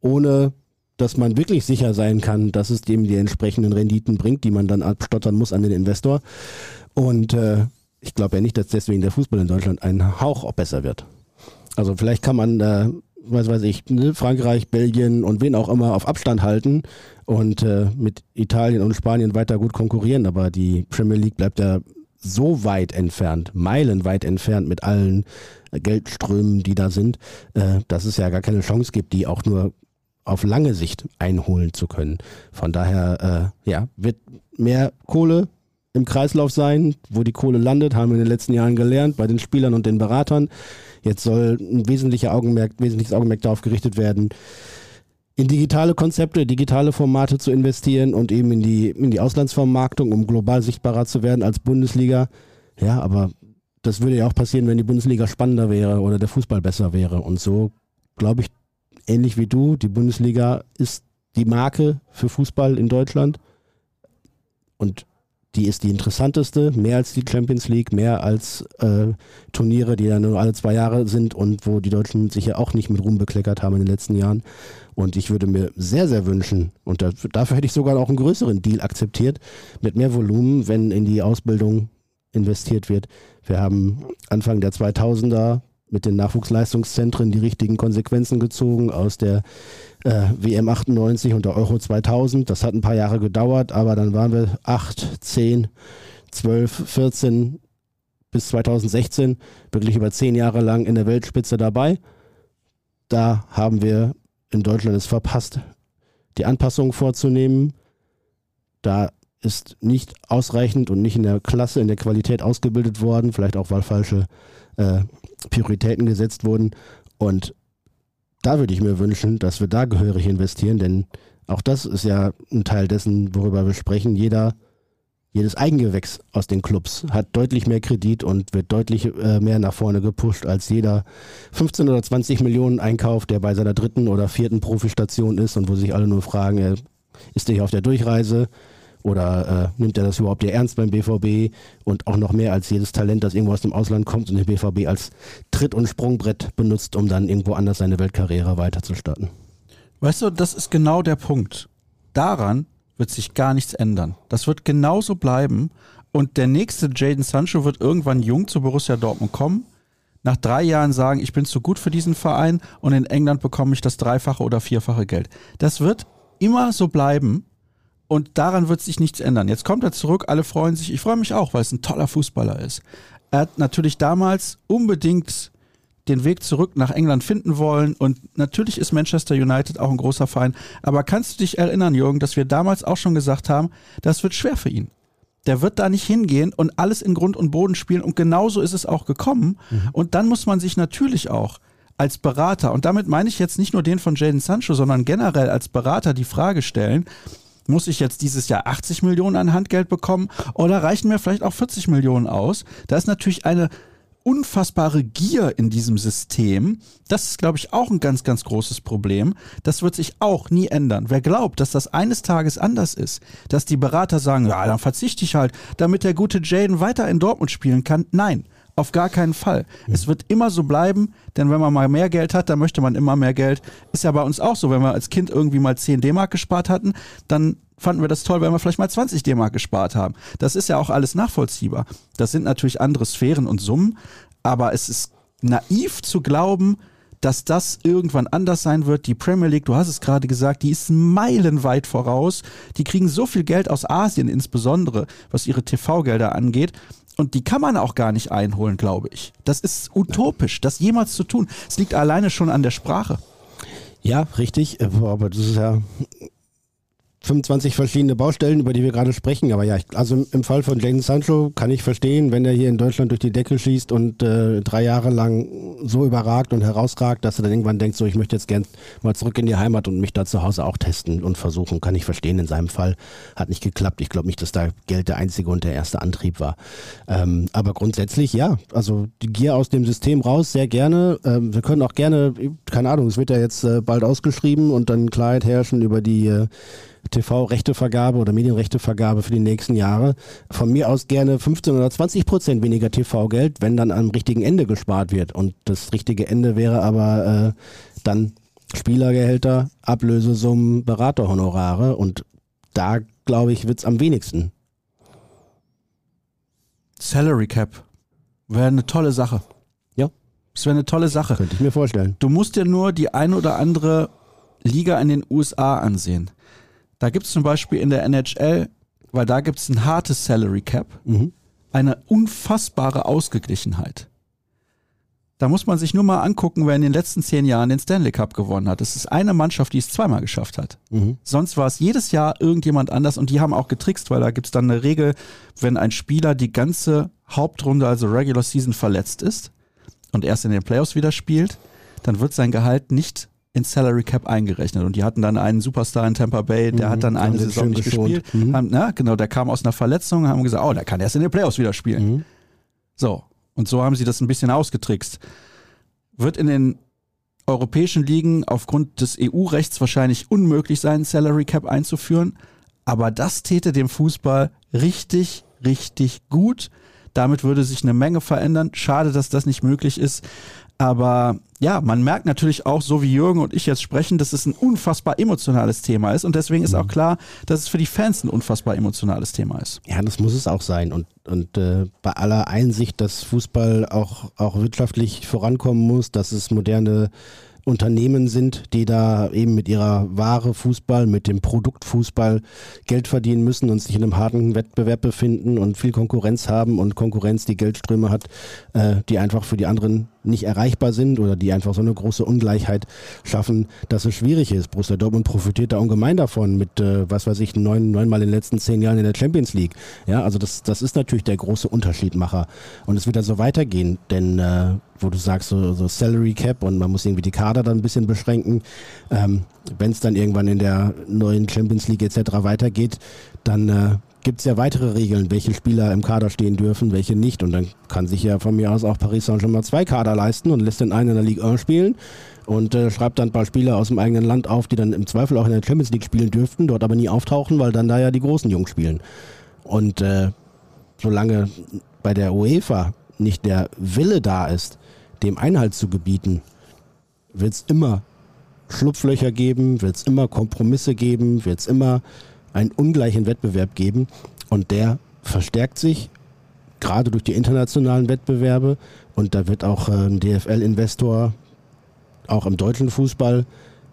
ohne dass man wirklich sicher sein kann, dass es dem die entsprechenden Renditen bringt, die man dann abstottern muss an den Investor. Und äh, ich glaube ja nicht, dass deswegen der Fußball in Deutschland ein Hauch besser wird. Also vielleicht kann man, äh, was weiß ich, ne, Frankreich, Belgien und wen auch immer auf Abstand halten und äh, mit Italien und Spanien weiter gut konkurrieren, aber die Premier League bleibt ja so weit entfernt, meilenweit entfernt mit allen Geldströmen, die da sind, äh, dass es ja gar keine Chance gibt, die auch nur auf lange Sicht einholen zu können. Von daher, äh, ja, wird mehr Kohle im Kreislauf sein. Wo die Kohle landet, haben wir in den letzten Jahren gelernt, bei den Spielern und den Beratern. Jetzt soll ein wesentlicher Augenmerk, wesentliches Augenmerk darauf gerichtet werden, in digitale Konzepte, digitale Formate zu investieren und eben in die, in die Auslandsvermarktung, um global sichtbarer zu werden als Bundesliga. Ja, aber das würde ja auch passieren, wenn die Bundesliga spannender wäre oder der Fußball besser wäre. Und so, glaube ich, ähnlich wie du, die Bundesliga ist die Marke für Fußball in Deutschland und die ist die interessanteste, mehr als die Champions League, mehr als äh, Turniere, die ja nur alle zwei Jahre sind und wo die Deutschen sich ja auch nicht mit Ruhm bekleckert haben in den letzten Jahren. Und ich würde mir sehr, sehr wünschen, und dafür, dafür hätte ich sogar auch einen größeren Deal akzeptiert, mit mehr Volumen, wenn in die Ausbildung investiert wird. Wir haben Anfang der 2000er mit den Nachwuchsleistungszentren die richtigen Konsequenzen gezogen aus der äh, WM 98 und der Euro 2000. Das hat ein paar Jahre gedauert, aber dann waren wir 8, 10, 12, 14 bis 2016 wirklich über zehn Jahre lang in der Weltspitze dabei. Da haben wir in Deutschland es verpasst, die Anpassungen vorzunehmen. Da ist nicht ausreichend und nicht in der Klasse, in der Qualität ausgebildet worden, vielleicht auch weil falsche äh, Prioritäten gesetzt wurden. Und da würde ich mir wünschen, dass wir da gehörig investieren, denn auch das ist ja ein Teil dessen, worüber wir sprechen. Jeder, jedes Eigengewächs aus den Clubs hat deutlich mehr Kredit und wird deutlich äh, mehr nach vorne gepusht als jeder 15 oder 20 Millionen Einkauf, der bei seiner dritten oder vierten Profistation ist und wo sich alle nur fragen, äh, ist der hier auf der Durchreise? Oder äh, nimmt er das überhaupt ernst beim BVB und auch noch mehr als jedes Talent, das irgendwo aus dem Ausland kommt und den BVB als Tritt- und Sprungbrett benutzt, um dann irgendwo anders seine Weltkarriere weiterzustarten? Weißt du, das ist genau der Punkt. Daran wird sich gar nichts ändern. Das wird genauso bleiben. Und der nächste Jaden Sancho wird irgendwann jung zu Borussia Dortmund kommen, nach drei Jahren sagen, ich bin zu gut für diesen Verein und in England bekomme ich das dreifache oder vierfache Geld. Das wird immer so bleiben und daran wird sich nichts ändern. Jetzt kommt er zurück, alle freuen sich. Ich freue mich auch, weil es ein toller Fußballer ist. Er hat natürlich damals unbedingt den Weg zurück nach England finden wollen. Und natürlich ist Manchester United auch ein großer Verein. Aber kannst du dich erinnern, Jürgen, dass wir damals auch schon gesagt haben, das wird schwer für ihn. Der wird da nicht hingehen und alles in Grund und Boden spielen. Und genauso ist es auch gekommen. Mhm. Und dann muss man sich natürlich auch als Berater, und damit meine ich jetzt nicht nur den von Jaden Sancho, sondern generell als Berater die Frage stellen, muss ich jetzt dieses Jahr 80 Millionen an Handgeld bekommen oder reichen mir vielleicht auch 40 Millionen aus? Da ist natürlich eine unfassbare Gier in diesem System. Das ist, glaube ich, auch ein ganz, ganz großes Problem. Das wird sich auch nie ändern. Wer glaubt, dass das eines Tages anders ist, dass die Berater sagen, ja, dann verzichte ich halt, damit der gute Jaden weiter in Dortmund spielen kann. Nein, auf gar keinen Fall. Mhm. Es wird immer so bleiben, denn wenn man mal mehr Geld hat, dann möchte man immer mehr Geld. Ist ja bei uns auch so, wenn wir als Kind irgendwie mal 10 D-Mark gespart hatten, dann fanden wir das toll, wenn wir vielleicht mal 20 D-Mark gespart haben. Das ist ja auch alles nachvollziehbar. Das sind natürlich andere Sphären und Summen, aber es ist naiv zu glauben, dass das irgendwann anders sein wird. Die Premier League, du hast es gerade gesagt, die ist meilenweit voraus. Die kriegen so viel Geld aus Asien insbesondere, was ihre TV-Gelder angeht. Und die kann man auch gar nicht einholen, glaube ich. Das ist utopisch, das jemals zu tun. Es liegt alleine schon an der Sprache. Ja, richtig. Aber das ist ja 25 verschiedene Baustellen, über die wir gerade sprechen. Aber ja, also im Fall von Jaden Sancho kann ich verstehen, wenn er hier in Deutschland durch die Decke schießt und äh, drei Jahre lang so überragt und herausragt, dass er dann irgendwann denkt, so ich möchte jetzt gern mal zurück in die Heimat und mich da zu Hause auch testen und versuchen. Kann ich verstehen. In seinem Fall hat nicht geklappt. Ich glaube nicht, dass da Geld der einzige und der erste Antrieb war. Ähm, aber grundsätzlich ja, also die Gier aus dem System raus, sehr gerne. Ähm, wir können auch gerne, keine Ahnung, es wird ja jetzt äh, bald ausgeschrieben und dann Klarheit herrschen über die äh, TV-Rechtevergabe oder Medienrechtevergabe für die nächsten Jahre. Von mir aus gerne 15 oder 20 Prozent weniger TV-Geld, wenn dann am richtigen Ende gespart wird. Und das richtige Ende wäre aber äh, dann Spielergehälter, Ablösesummen, Beraterhonorare. Und da, glaube ich, wird es am wenigsten. Salary Cap wäre eine tolle Sache. Ja. Das wäre eine tolle Sache. Könnte ich mir vorstellen. Du musst dir nur die ein oder andere Liga in den USA ansehen. Da gibt es zum Beispiel in der NHL, weil da gibt es ein hartes Salary Cap, mhm. eine unfassbare Ausgeglichenheit. Da muss man sich nur mal angucken, wer in den letzten zehn Jahren den Stanley Cup gewonnen hat. Das ist eine Mannschaft, die es zweimal geschafft hat. Mhm. Sonst war es jedes Jahr irgendjemand anders und die haben auch getrickst, weil da gibt es dann eine Regel, wenn ein Spieler die ganze Hauptrunde, also Regular Season, verletzt ist und erst in den Playoffs wieder spielt, dann wird sein Gehalt nicht ins Salary Cap eingerechnet. Und die hatten dann einen Superstar in Tampa Bay, der mhm, hat dann eine Saison nicht gespielt. Mhm. Haben, na, genau, der kam aus einer Verletzung, haben gesagt, oh, der kann erst in den Playoffs wieder spielen. Mhm. So. Und so haben sie das ein bisschen ausgetrickst. Wird in den europäischen Ligen aufgrund des EU-Rechts wahrscheinlich unmöglich sein, Salary Cap einzuführen. Aber das täte dem Fußball richtig, richtig gut. Damit würde sich eine Menge verändern. Schade, dass das nicht möglich ist. Aber ja, man merkt natürlich auch, so wie Jürgen und ich jetzt sprechen, dass es ein unfassbar emotionales Thema ist. Und deswegen ist auch mhm. klar, dass es für die Fans ein unfassbar emotionales Thema ist. Ja, das muss es auch sein. Und, und äh, bei aller Einsicht, dass Fußball auch, auch wirtschaftlich vorankommen muss, dass es moderne Unternehmen sind, die da eben mit ihrer Ware Fußball, mit dem Produkt Fußball Geld verdienen müssen und sich in einem harten Wettbewerb befinden und viel Konkurrenz haben und Konkurrenz, die Geldströme hat, äh, die einfach für die anderen nicht erreichbar sind oder die einfach so eine große Ungleichheit schaffen, dass es schwierig ist. Borussia Dortmund profitiert da ungemein davon mit, äh, was weiß ich, neun, neunmal in den letzten zehn Jahren in der Champions League. Ja, also das, das ist natürlich der große Unterschiedmacher. Und es wird da so weitergehen, denn äh, wo du sagst, so, so Salary Cap und man muss irgendwie die Kader dann ein bisschen beschränken. Ähm, Wenn es dann irgendwann in der neuen Champions League etc. weitergeht, dann äh, gibt es ja weitere Regeln, welche Spieler im Kader stehen dürfen, welche nicht. Und dann kann sich ja von mir aus auch Paris Saint-Germain zwei Kader leisten und lässt den einen in der Ligue 1 spielen und äh, schreibt dann ein paar Spieler aus dem eigenen Land auf, die dann im Zweifel auch in der Champions League spielen dürften, dort aber nie auftauchen, weil dann da ja die großen Jungs spielen. Und äh, solange bei der UEFA nicht der Wille da ist, dem Einhalt zu gebieten, wird es immer Schlupflöcher geben, wird es immer Kompromisse geben, wird es immer einen ungleichen Wettbewerb geben und der verstärkt sich gerade durch die internationalen Wettbewerbe und da wird auch ein ähm, DFL-Investor auch im deutschen Fußball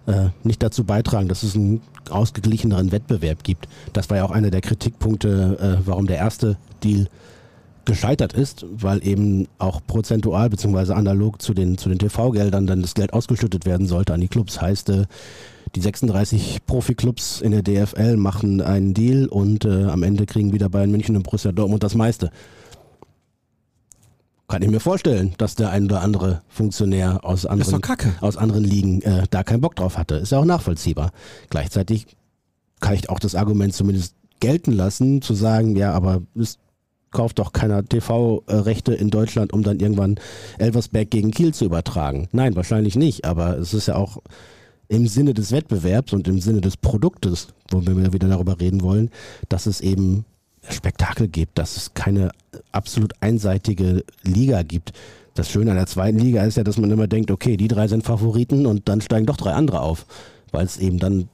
äh, nicht dazu beitragen, dass es einen ausgeglicheneren Wettbewerb gibt. Das war ja auch einer der Kritikpunkte, äh, warum der erste Deal gescheitert ist, weil eben auch prozentual bzw. analog zu den, zu den TV-Geldern dann das Geld ausgeschüttet werden sollte an die Clubs. Heißt, äh, die 36 Profiklubs in der DFL machen einen Deal und äh, am Ende kriegen wieder Bayern München und Borussia Dortmund das meiste. Kann ich mir vorstellen, dass der ein oder andere Funktionär aus anderen, aus anderen Ligen äh, da keinen Bock drauf hatte. Ist ja auch nachvollziehbar. Gleichzeitig kann ich auch das Argument zumindest gelten lassen, zu sagen, ja, aber es kauft doch keiner TV-Rechte in Deutschland, um dann irgendwann Elversberg gegen Kiel zu übertragen. Nein, wahrscheinlich nicht, aber es ist ja auch im Sinne des Wettbewerbs und im Sinne des Produktes, wo wir wieder darüber reden wollen, dass es eben Spektakel gibt, dass es keine absolut einseitige Liga gibt. Das Schöne an der zweiten Liga ist ja, dass man immer denkt, okay, die drei sind Favoriten und dann steigen doch drei andere auf, weil es eben dann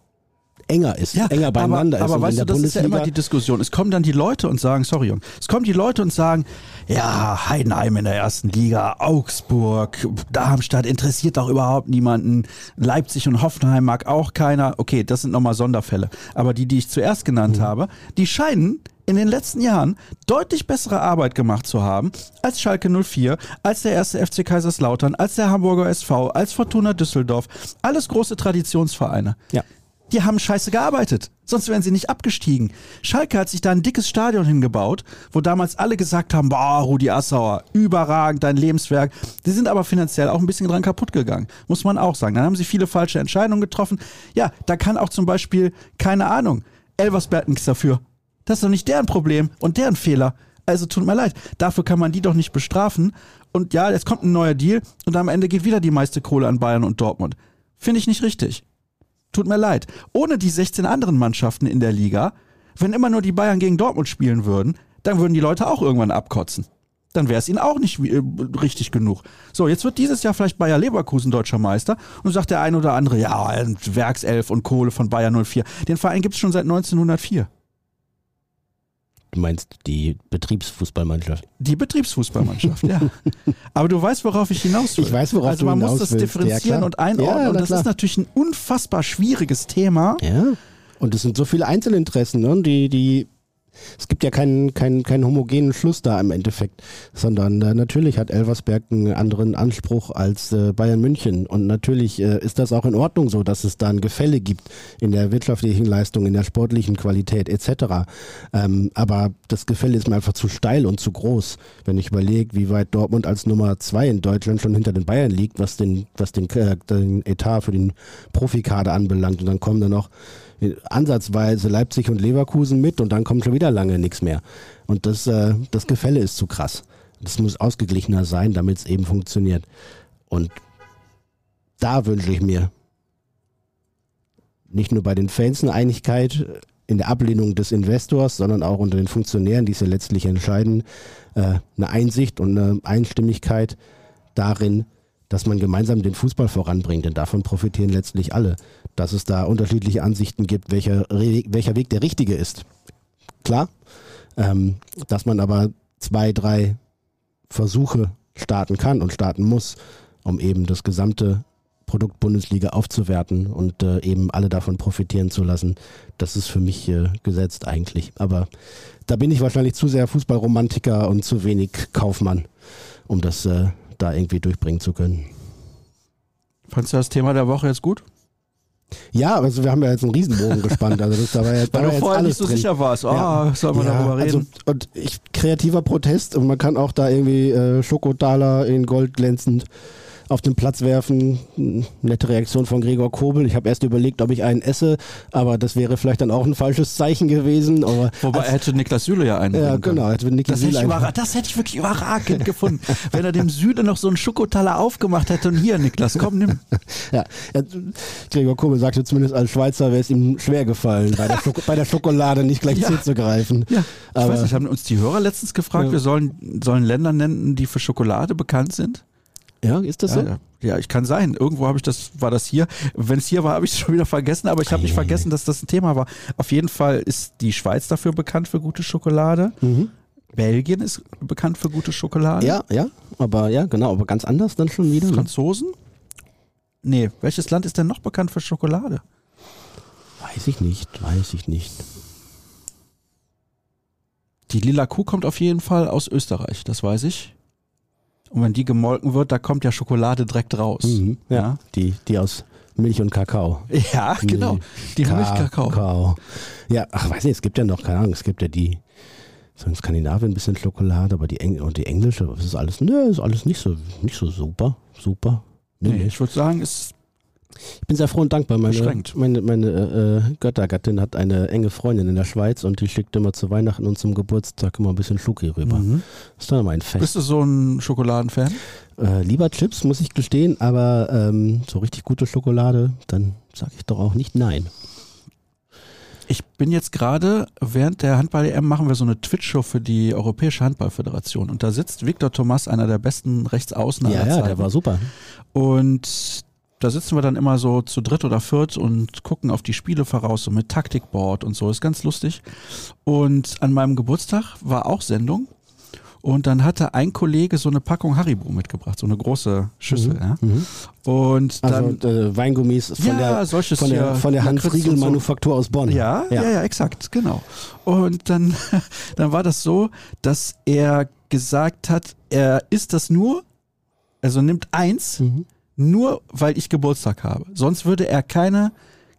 enger ist, ja, enger beieinander aber, ist. Aber weißt du, das Bundesliga ist ja immer die Diskussion. Es kommen dann die Leute und sagen, sorry Jung, es kommen die Leute und sagen, ja, Heidenheim in der ersten Liga, Augsburg, Darmstadt interessiert doch überhaupt niemanden, Leipzig und Hoffenheim mag auch keiner. Okay, das sind nochmal Sonderfälle. Aber die, die ich zuerst genannt mhm. habe, die scheinen in den letzten Jahren deutlich bessere Arbeit gemacht zu haben als Schalke 04, als der erste FC Kaiserslautern, als der Hamburger SV, als Fortuna Düsseldorf. Alles große Traditionsvereine. Ja die haben scheiße gearbeitet. Sonst wären sie nicht abgestiegen. Schalke hat sich da ein dickes Stadion hingebaut, wo damals alle gesagt haben, boah, Rudi Assauer, überragend, dein Lebenswerk. Die sind aber finanziell auch ein bisschen dran kaputt gegangen. Muss man auch sagen. Dann haben sie viele falsche Entscheidungen getroffen. Ja, da kann auch zum Beispiel, keine Ahnung, Elversberg nichts dafür. Das ist doch nicht deren Problem und deren Fehler. Also tut mir leid. Dafür kann man die doch nicht bestrafen. Und ja, jetzt kommt ein neuer Deal und am Ende geht wieder die meiste Kohle an Bayern und Dortmund. Finde ich nicht richtig. Tut mir leid. Ohne die 16 anderen Mannschaften in der Liga, wenn immer nur die Bayern gegen Dortmund spielen würden, dann würden die Leute auch irgendwann abkotzen. Dann wäre es ihnen auch nicht äh, richtig genug. So, jetzt wird dieses Jahr vielleicht Bayer Leverkusen deutscher Meister und sagt der ein oder andere, ja, Werkself und Kohle von Bayer 04. Den Verein gibt es schon seit 1904. Du meinst die Betriebsfußballmannschaft? Die Betriebsfußballmannschaft, ja. Aber du weißt, worauf ich hinaus will. Ich weiß, worauf also du hinaus Also man muss das differenzieren ja, und einordnen. Ja, und das klar. ist natürlich ein unfassbar schwieriges Thema. Ja. Und es sind so viele Einzelinteressen, ne, die, die es gibt ja keinen, keinen, keinen homogenen Schluss da im Endeffekt, sondern äh, natürlich hat Elversberg einen anderen Anspruch als äh, Bayern München. Und natürlich äh, ist das auch in Ordnung so, dass es da ein Gefälle gibt in der wirtschaftlichen Leistung, in der sportlichen Qualität etc. Ähm, aber das Gefälle ist mir einfach zu steil und zu groß, wenn ich überlege, wie weit Dortmund als Nummer zwei in Deutschland schon hinter den Bayern liegt, was den, was den, äh, den Etat für den Profikader anbelangt. Und dann kommen da noch ansatzweise Leipzig und Leverkusen mit und dann kommt schon wieder lange nichts mehr. Und das, äh, das Gefälle ist zu krass. Das muss ausgeglichener sein, damit es eben funktioniert. Und da wünsche ich mir nicht nur bei den Fans eine Einigkeit in der Ablehnung des Investors, sondern auch unter den Funktionären, die es ja letztlich entscheiden, äh, eine Einsicht und eine Einstimmigkeit darin, dass man gemeinsam den Fußball voranbringt, denn davon profitieren letztlich alle. Dass es da unterschiedliche Ansichten gibt, welcher, welcher Weg der richtige ist. Klar, ähm, dass man aber zwei, drei Versuche starten kann und starten muss, um eben das gesamte Produkt Bundesliga aufzuwerten und äh, eben alle davon profitieren zu lassen. Das ist für mich äh, gesetzt eigentlich. Aber da bin ich wahrscheinlich zu sehr Fußballromantiker und zu wenig Kaufmann, um das äh, da irgendwie durchbringen zu können. Fandest du das Thema der Woche jetzt gut? Ja, also wir haben ja jetzt einen Riesenbogen gespannt. Also das, da war da Weil war du jetzt vorher nicht so drin. sicher warst. Ah, Ja. soll man Ja, darüber reden? Also, und ich, kreativer Protest und man kann auch da irgendwie äh, Schokotaler in Gold glänzend auf den Platz werfen. Nette Reaktion von Gregor Kobel. Ich habe erst überlegt, ob ich einen esse, aber das wäre vielleicht dann auch ein falsches Zeichen gewesen. Aber Wobei er hätte Niklas Süle ja einen. ja, genau, hätte Niki Das hätte, überra- das hätte ich wirklich überragend gefunden. Wenn er dem Süle noch so einen Schokotaler aufgemacht hätte und hier, Niklas, komm, nimm. Ja, Gregor Kobel sagte zumindest als Schweizer wäre es ihm schwer gefallen, bei der, bei der Schokolade nicht gleich Ja. zuzugreifen. Ja, ich Aber- weiß nicht, haben uns die Hörer letztens gefragt, Ja. wir sollen, sollen Länder nennen, die für Schokolade bekannt sind? Ja, ist das so? Ja, ja, ich kann sein. Irgendwo habe ich das, war das hier. Wenn es hier war, habe ich es schon wieder vergessen, aber ich habe nicht vergessen, dass das ein Thema war. Auf jeden Fall ist die Schweiz dafür bekannt für gute Schokolade. Mhm. Belgien ist bekannt für gute Schokolade. Ja, ja, aber ja, genau, aber ganz anders dann schon wieder. Ne? Franzosen? Nee, welches Land ist denn noch bekannt für Schokolade? Weiß ich nicht, weiß ich nicht. Die lila Kuh kommt auf jeden Fall aus Österreich, das weiß ich. Und wenn die gemolken wird, da kommt ja Schokolade direkt raus. Mhm, ja. Ja. Die, die aus Milch und Kakao. Ja, genau. Die Milchkakao. Kakao. Ja, ach, weiß nicht, es gibt ja noch, keine Ahnung, es gibt ja die, so in Skandinavien ein bisschen Schokolade, aber die, Eng und die englische, das ist alles, ne, ist alles nicht so, nicht so super, super. Nee, nee. ich würde sagen, ist Ich bin sehr froh und dankbar. Meine, Beschränkt. meine, meine äh, Göttergattin hat eine enge Freundin in der Schweiz und die schickt immer zu Weihnachten und zum Geburtstag immer ein bisschen Schoki rüber. Mhm. ist dann immer ein Fest. Bist du so ein Schokoladenfan? Äh, lieber Chips, muss ich gestehen, aber ähm, so richtig gute Schokolade, dann sage ich doch auch nicht nein. Ich bin jetzt gerade, während der Handball-EM machen wir so eine Twitch-Show für die Europäische Handballföderation. Und da sitzt Viktor Thomas, einer der besten Rechtsaußen ja, aller ja, Zeiten. der war super. Und da sitzen wir dann immer so zu dritt oder viert und gucken auf die Spiele voraus, so mit Taktikboard und so. Ist ganz lustig. Und an meinem Geburtstag war auch Sendung. Und dann hatte ein Kollege so eine Packung Haribo mitgebracht, so eine große Schüssel. Ja. Mhm. Und Also dann. äh, Weingummis von Ja, der, von der, von der Lakritz und so. Hans-Riegel-Manufaktur aus Bonn. Ja, ja, ja, exakt, genau. Und dann, dann war das so, dass er gesagt hat, er isst das nur, also nimmt eins, Mhm. Nur weil ich Geburtstag habe. Sonst würde er keine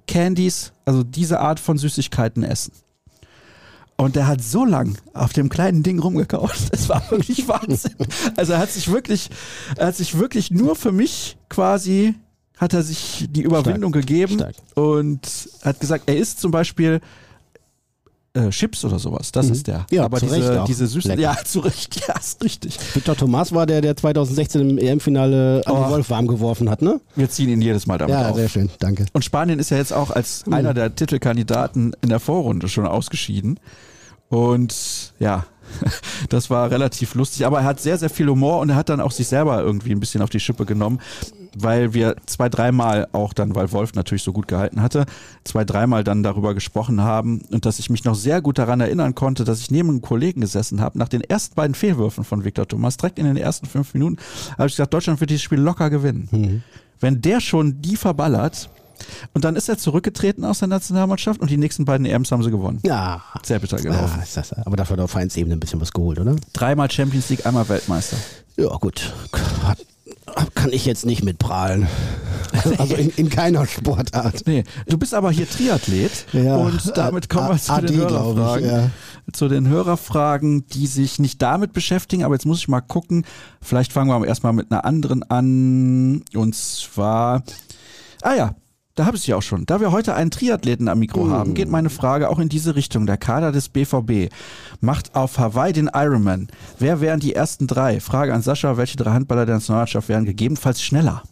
Candies, also diese Art von Süßigkeiten essen. Und der hat so lang auf dem kleinen Ding rumgekaut. Es war wirklich Wahnsinn. Also er hat sich wirklich, er hat sich wirklich nur für mich quasi, hat er sich die Überwindung gegeben Stark. und hat gesagt, er isst zum Beispiel äh, Chips oder sowas. Das Mhm. ist der. Ja, Aber diese, diese süßen, Lecker. ja, zu Recht, ja, ist richtig. Viktor Thomas war der, der 2016 im EM-Finale an Oh. den Wolf warm geworfen hat, ne? Wir ziehen ihn jedes Mal damit Ja, auf. sehr schön, danke. Und Spanien ist ja jetzt auch als Mhm. einer der Titelkandidaten in der Vorrunde schon ausgeschieden. Und ja, das war relativ lustig. Aber er hat sehr, sehr viel Humor und er hat dann auch sich selber irgendwie ein bisschen auf die Schippe genommen, weil wir zwei, dreimal auch dann, weil Wolf natürlich so gut gehalten hatte, zwei, dreimal dann darüber gesprochen haben und dass ich mich noch sehr gut daran erinnern konnte, dass ich neben einem Kollegen gesessen habe, nach den ersten beiden Fehlwürfen von Viktor Thomas, direkt in den ersten fünf Minuten, habe ich gesagt, Deutschland wird dieses Spiel locker gewinnen. Mhm. Wenn der schon die verballert, und dann ist er zurückgetreten aus der Nationalmannschaft und die nächsten beiden EMs haben sie gewonnen. Ja. Sehr bitter gelaufen. Ah, ist das, aber dafür hat er auf Vereinsebene ein bisschen was geholt, oder? Dreimal Champions League, einmal Weltmeister. Ja, gut. Hat- Kann ich jetzt nicht mit prahlen. Also in, in keiner Sportart. Nee, du bist aber hier Triathlet Ja, und damit kommen wir zu AD, den glaub ich, Hörerfragen. ja. Zu den Hörerfragen, die sich nicht damit beschäftigen, aber jetzt muss ich mal gucken. Vielleicht fangen wir aber erstmal mit einer anderen an. Und zwar, ah ja, da habe ich sie auch schon. Da wir heute einen Triathleten am Mikro Mm. haben, geht meine Frage auch in diese Richtung. Der Kader des BVB macht auf Hawaii den Ironman. Wer wären die ersten drei? Frage an Sascha, welche drei Handballer der Nationalmannschaft wären gegebenenfalls schneller?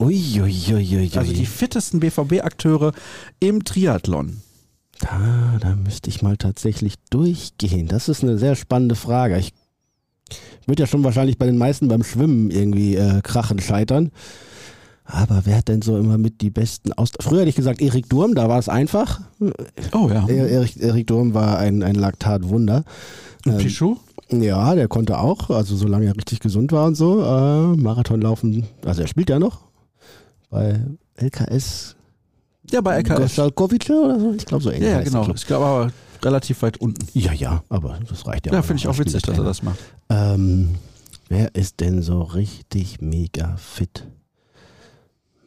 Uiuiuiui. Also die fittesten BVB-Akteure im Triathlon. Da, da müsste ich mal tatsächlich durchgehen. Das ist eine sehr spannende Frage. Ich würde ja schon wahrscheinlich bei den meisten beim Schwimmen irgendwie äh, krachen scheitern. Aber wer hat denn so immer mit die besten aus... Früher hätte ich gesagt Erik Durm, da war es einfach. Oh ja. Er- Erik, Erik Durm war ein, ein Laktatwunder. Und Ähm, Pichot? Ja, der konnte auch, also solange er richtig gesund war und so, äh, Marathon laufen, also er spielt ja noch. bei LKS Ja, bei LKS. Gostalkovic oder so? Ich glaube so ähnlich. Ja, ja, genau. Ich glaube aber relativ weit unten. Ja, ja, aber das reicht ja. Ja, auch finde ich auch witzig, dass er das macht. Ähm, wer ist denn so richtig mega fit?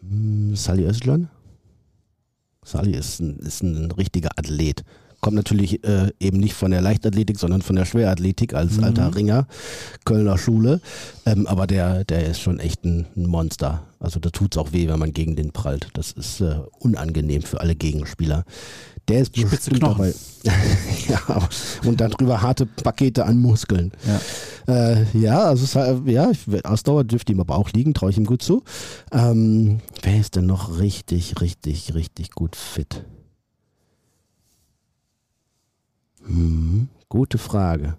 Hm, Sally Özcan? Sally ist ein, ist ein richtiger Athlet. Kommt natürlich äh, eben nicht von der Leichtathletik, sondern von der Schwerathletik als Mhm. alter Ringer, Kölner Schule. Ähm, aber der, der ist schon echt ein, ein Monster. Also da tut's auch weh, wenn man gegen den prallt. Das ist äh, unangenehm für alle Gegenspieler. Der ist Spitze dabei. ja, und dann drüber harte Pakete an Muskeln. Ja. Äh, ja, also es, ja, Ausdauer dürfte ihm aber auch liegen, traue ich ihm gut zu. Ähm, wer ist denn noch richtig, richtig, richtig gut fit? Hm, gute Frage.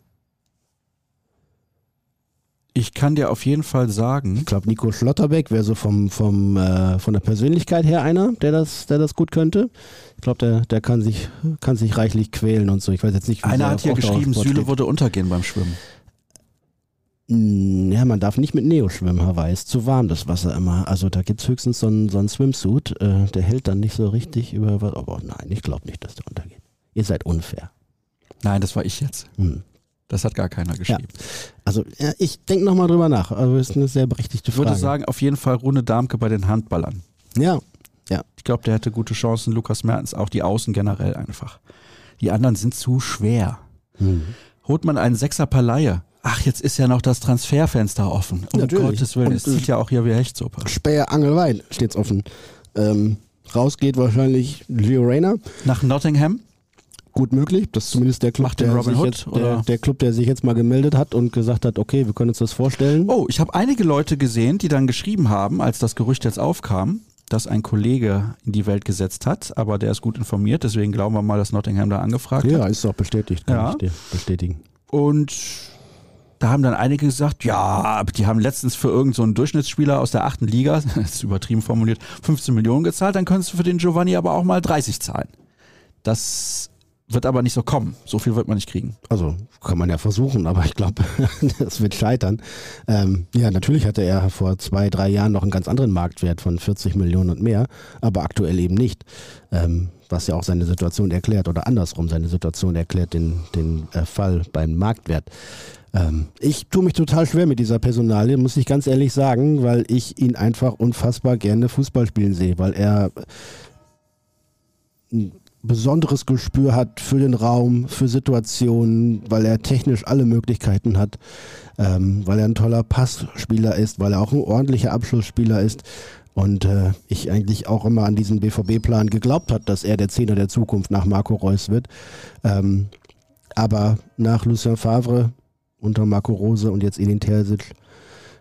Ich kann dir auf jeden Fall sagen, Ich glaube, Nico Schlotterbeck wäre so vom, vom, äh, von der Persönlichkeit her einer, der das, der das gut könnte. Ich glaube, der, der kann sich, kann sich reichlich quälen und so. Ich weiß jetzt nicht, wie einer hat hier geschrieben, Süle würde untergehen beim Schwimmen. Mm, Ja, man darf nicht mit Neo schwimmen, Hawaii. Ist zu warm, das Wasser immer. Also da gibt's höchstens so einen, so einen Swimsuit, äh, der hält dann nicht so richtig über was. Aber nein, ich glaube nicht, dass der untergeht. Ihr seid unfair. Nein, das war ich jetzt. Hm. Das hat gar keiner geschrieben. Also ja, ich denke nochmal drüber nach. Also ist eine sehr berechtigte Ich Frage. würde sagen, auf jeden Fall Rune Darmke bei den Handballern. ja, Ich glaube, der hätte gute Chancen. Lukas Mertens auch die Außen generell einfach. Die anderen sind zu schwer. hm. Holt man einen Sechser Laie. Ach, jetzt ist ja noch das Transferfenster offen. Um Natürlich. Gottes Willen, Und es zieht ja auch hier wie Hechtsuppe. Speer Angelwein steht's offen. Ähm, raus geht wahrscheinlich Gio Reyna. Nach Nottingham? Gut möglich. Das ist zumindest der Club, der, sich Hood, jetzt, der, der Club, der sich jetzt mal gemeldet hat und gesagt hat, okay, wir können uns das vorstellen. Oh, ich habe einige Leute gesehen, die dann geschrieben haben, als das Gerücht jetzt aufkam, dass ein Kollege in die Welt gesetzt hat, aber der ist gut informiert, deswegen glauben wir mal, dass Nottingham da angefragt hat. Ja, ist auch bestätigt, kann Ja. ich dir bestätigen. Und da haben dann einige gesagt, ja, die haben letztens für irgendeinen so einen Durchschnittsspieler aus der achten Liga, das ist übertrieben formuliert, 15 Millionen gezahlt, dann könntest du für den Giovanni aber auch mal 30 zahlen. Das wird aber nicht so kommen. So viel wird man nicht kriegen. Also kann man ja versuchen, aber ich glaube, das wird scheitern. Ähm, ja, natürlich hatte er vor zwei, drei Jahren noch einen ganz anderen Marktwert von 40 Millionen und mehr, aber aktuell eben nicht. Ähm, was ja auch seine Situation erklärt oder andersrum seine Situation erklärt, den, den äh, Fall beim Marktwert. Ähm, ich tue mich total schwer mit dieser Personalie, muss ich ganz ehrlich sagen, weil ich ihn einfach unfassbar gerne Fußball spielen sehe, weil er besonderes Gespür hat für den Raum, für Situationen, weil er technisch alle Möglichkeiten hat, ähm, weil er ein toller Passspieler ist, weil er auch ein ordentlicher Abschlussspieler ist. Und äh, ich eigentlich auch immer an diesen BVB-Plan geglaubt hat, dass er der Zehner der Zukunft nach Marco Reus wird. Ähm, aber nach Lucien Favre unter Marco Rose und jetzt Edin Terzic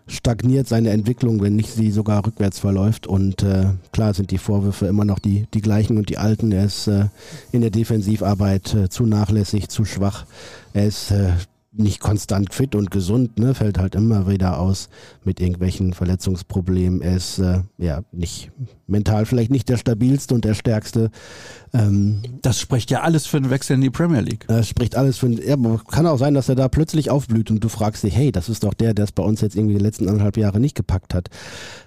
stagniert seine Entwicklung, wenn nicht sie sogar rückwärts verläuft. Und äh, klar sind die Vorwürfe immer noch die, die gleichen und die alten. Er ist äh, in der Defensivarbeit äh, zu nachlässig, zu schwach. Er ist äh, nicht konstant fit und gesund, ne? fällt halt immer wieder aus mit irgendwelchen Verletzungsproblemen. Er ist äh, ja nicht mental vielleicht nicht der stabilste und der stärkste. Ähm, Das spricht ja alles für einen Wechsel in die Premier League. das spricht alles für. Ja, aber kann auch sein, dass er da plötzlich aufblüht und du fragst dich, hey, das ist doch der, der es bei uns jetzt irgendwie die letzten anderthalb Jahre nicht gepackt hat.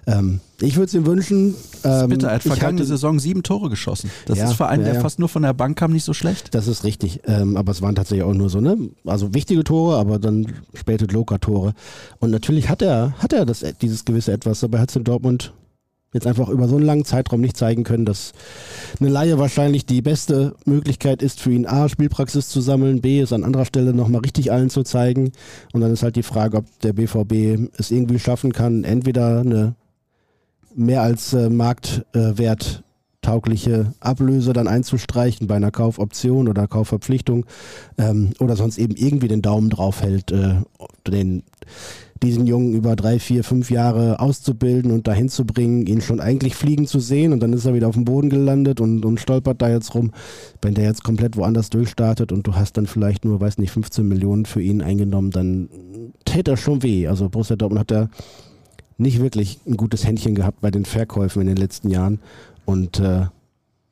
Ähm, ich würde es ihm wünschen. Ähm, bitter. Er hat vergangene Saison sieben Tore geschossen. Das Ja, ist für einen, ja, der ja. fast nur von der Bank kam, nicht so schlecht. Das ist richtig, ähm, aber es waren tatsächlich auch nur so, ne? Also wichtige Tore, aber dann späte Joker-Tore. Und natürlich hat er, hat er das, dieses gewisse Etwas, er hat es in Dortmund jetzt einfach über so einen langen Zeitraum nicht zeigen können, dass eine Laie wahrscheinlich die beste Möglichkeit ist für ihn, A, Spielpraxis zu sammeln, B, es an anderer Stelle nochmal richtig allen zu zeigen. Und dann ist halt die Frage, ob der BVB es irgendwie schaffen kann, entweder eine mehr als äh, Marktwert taugliche Ablöse dann einzustreichen bei einer Kaufoption oder Kaufverpflichtung ähm, oder sonst eben irgendwie den Daumen drauf hält, äh, den, diesen Jungen über drei, vier, fünf Jahre auszubilden und dahin zu bringen, ihn schon eigentlich fliegen zu sehen und dann ist er wieder auf dem Boden gelandet und, und stolpert da jetzt rum. Wenn der jetzt komplett woanders durchstartet und du hast dann vielleicht nur, weiß nicht, 15 Millionen für ihn eingenommen, dann täte er schon weh. Also Borussia Dortmund hat da nicht wirklich ein gutes Händchen gehabt bei den Verkäufen in den letzten Jahren und äh,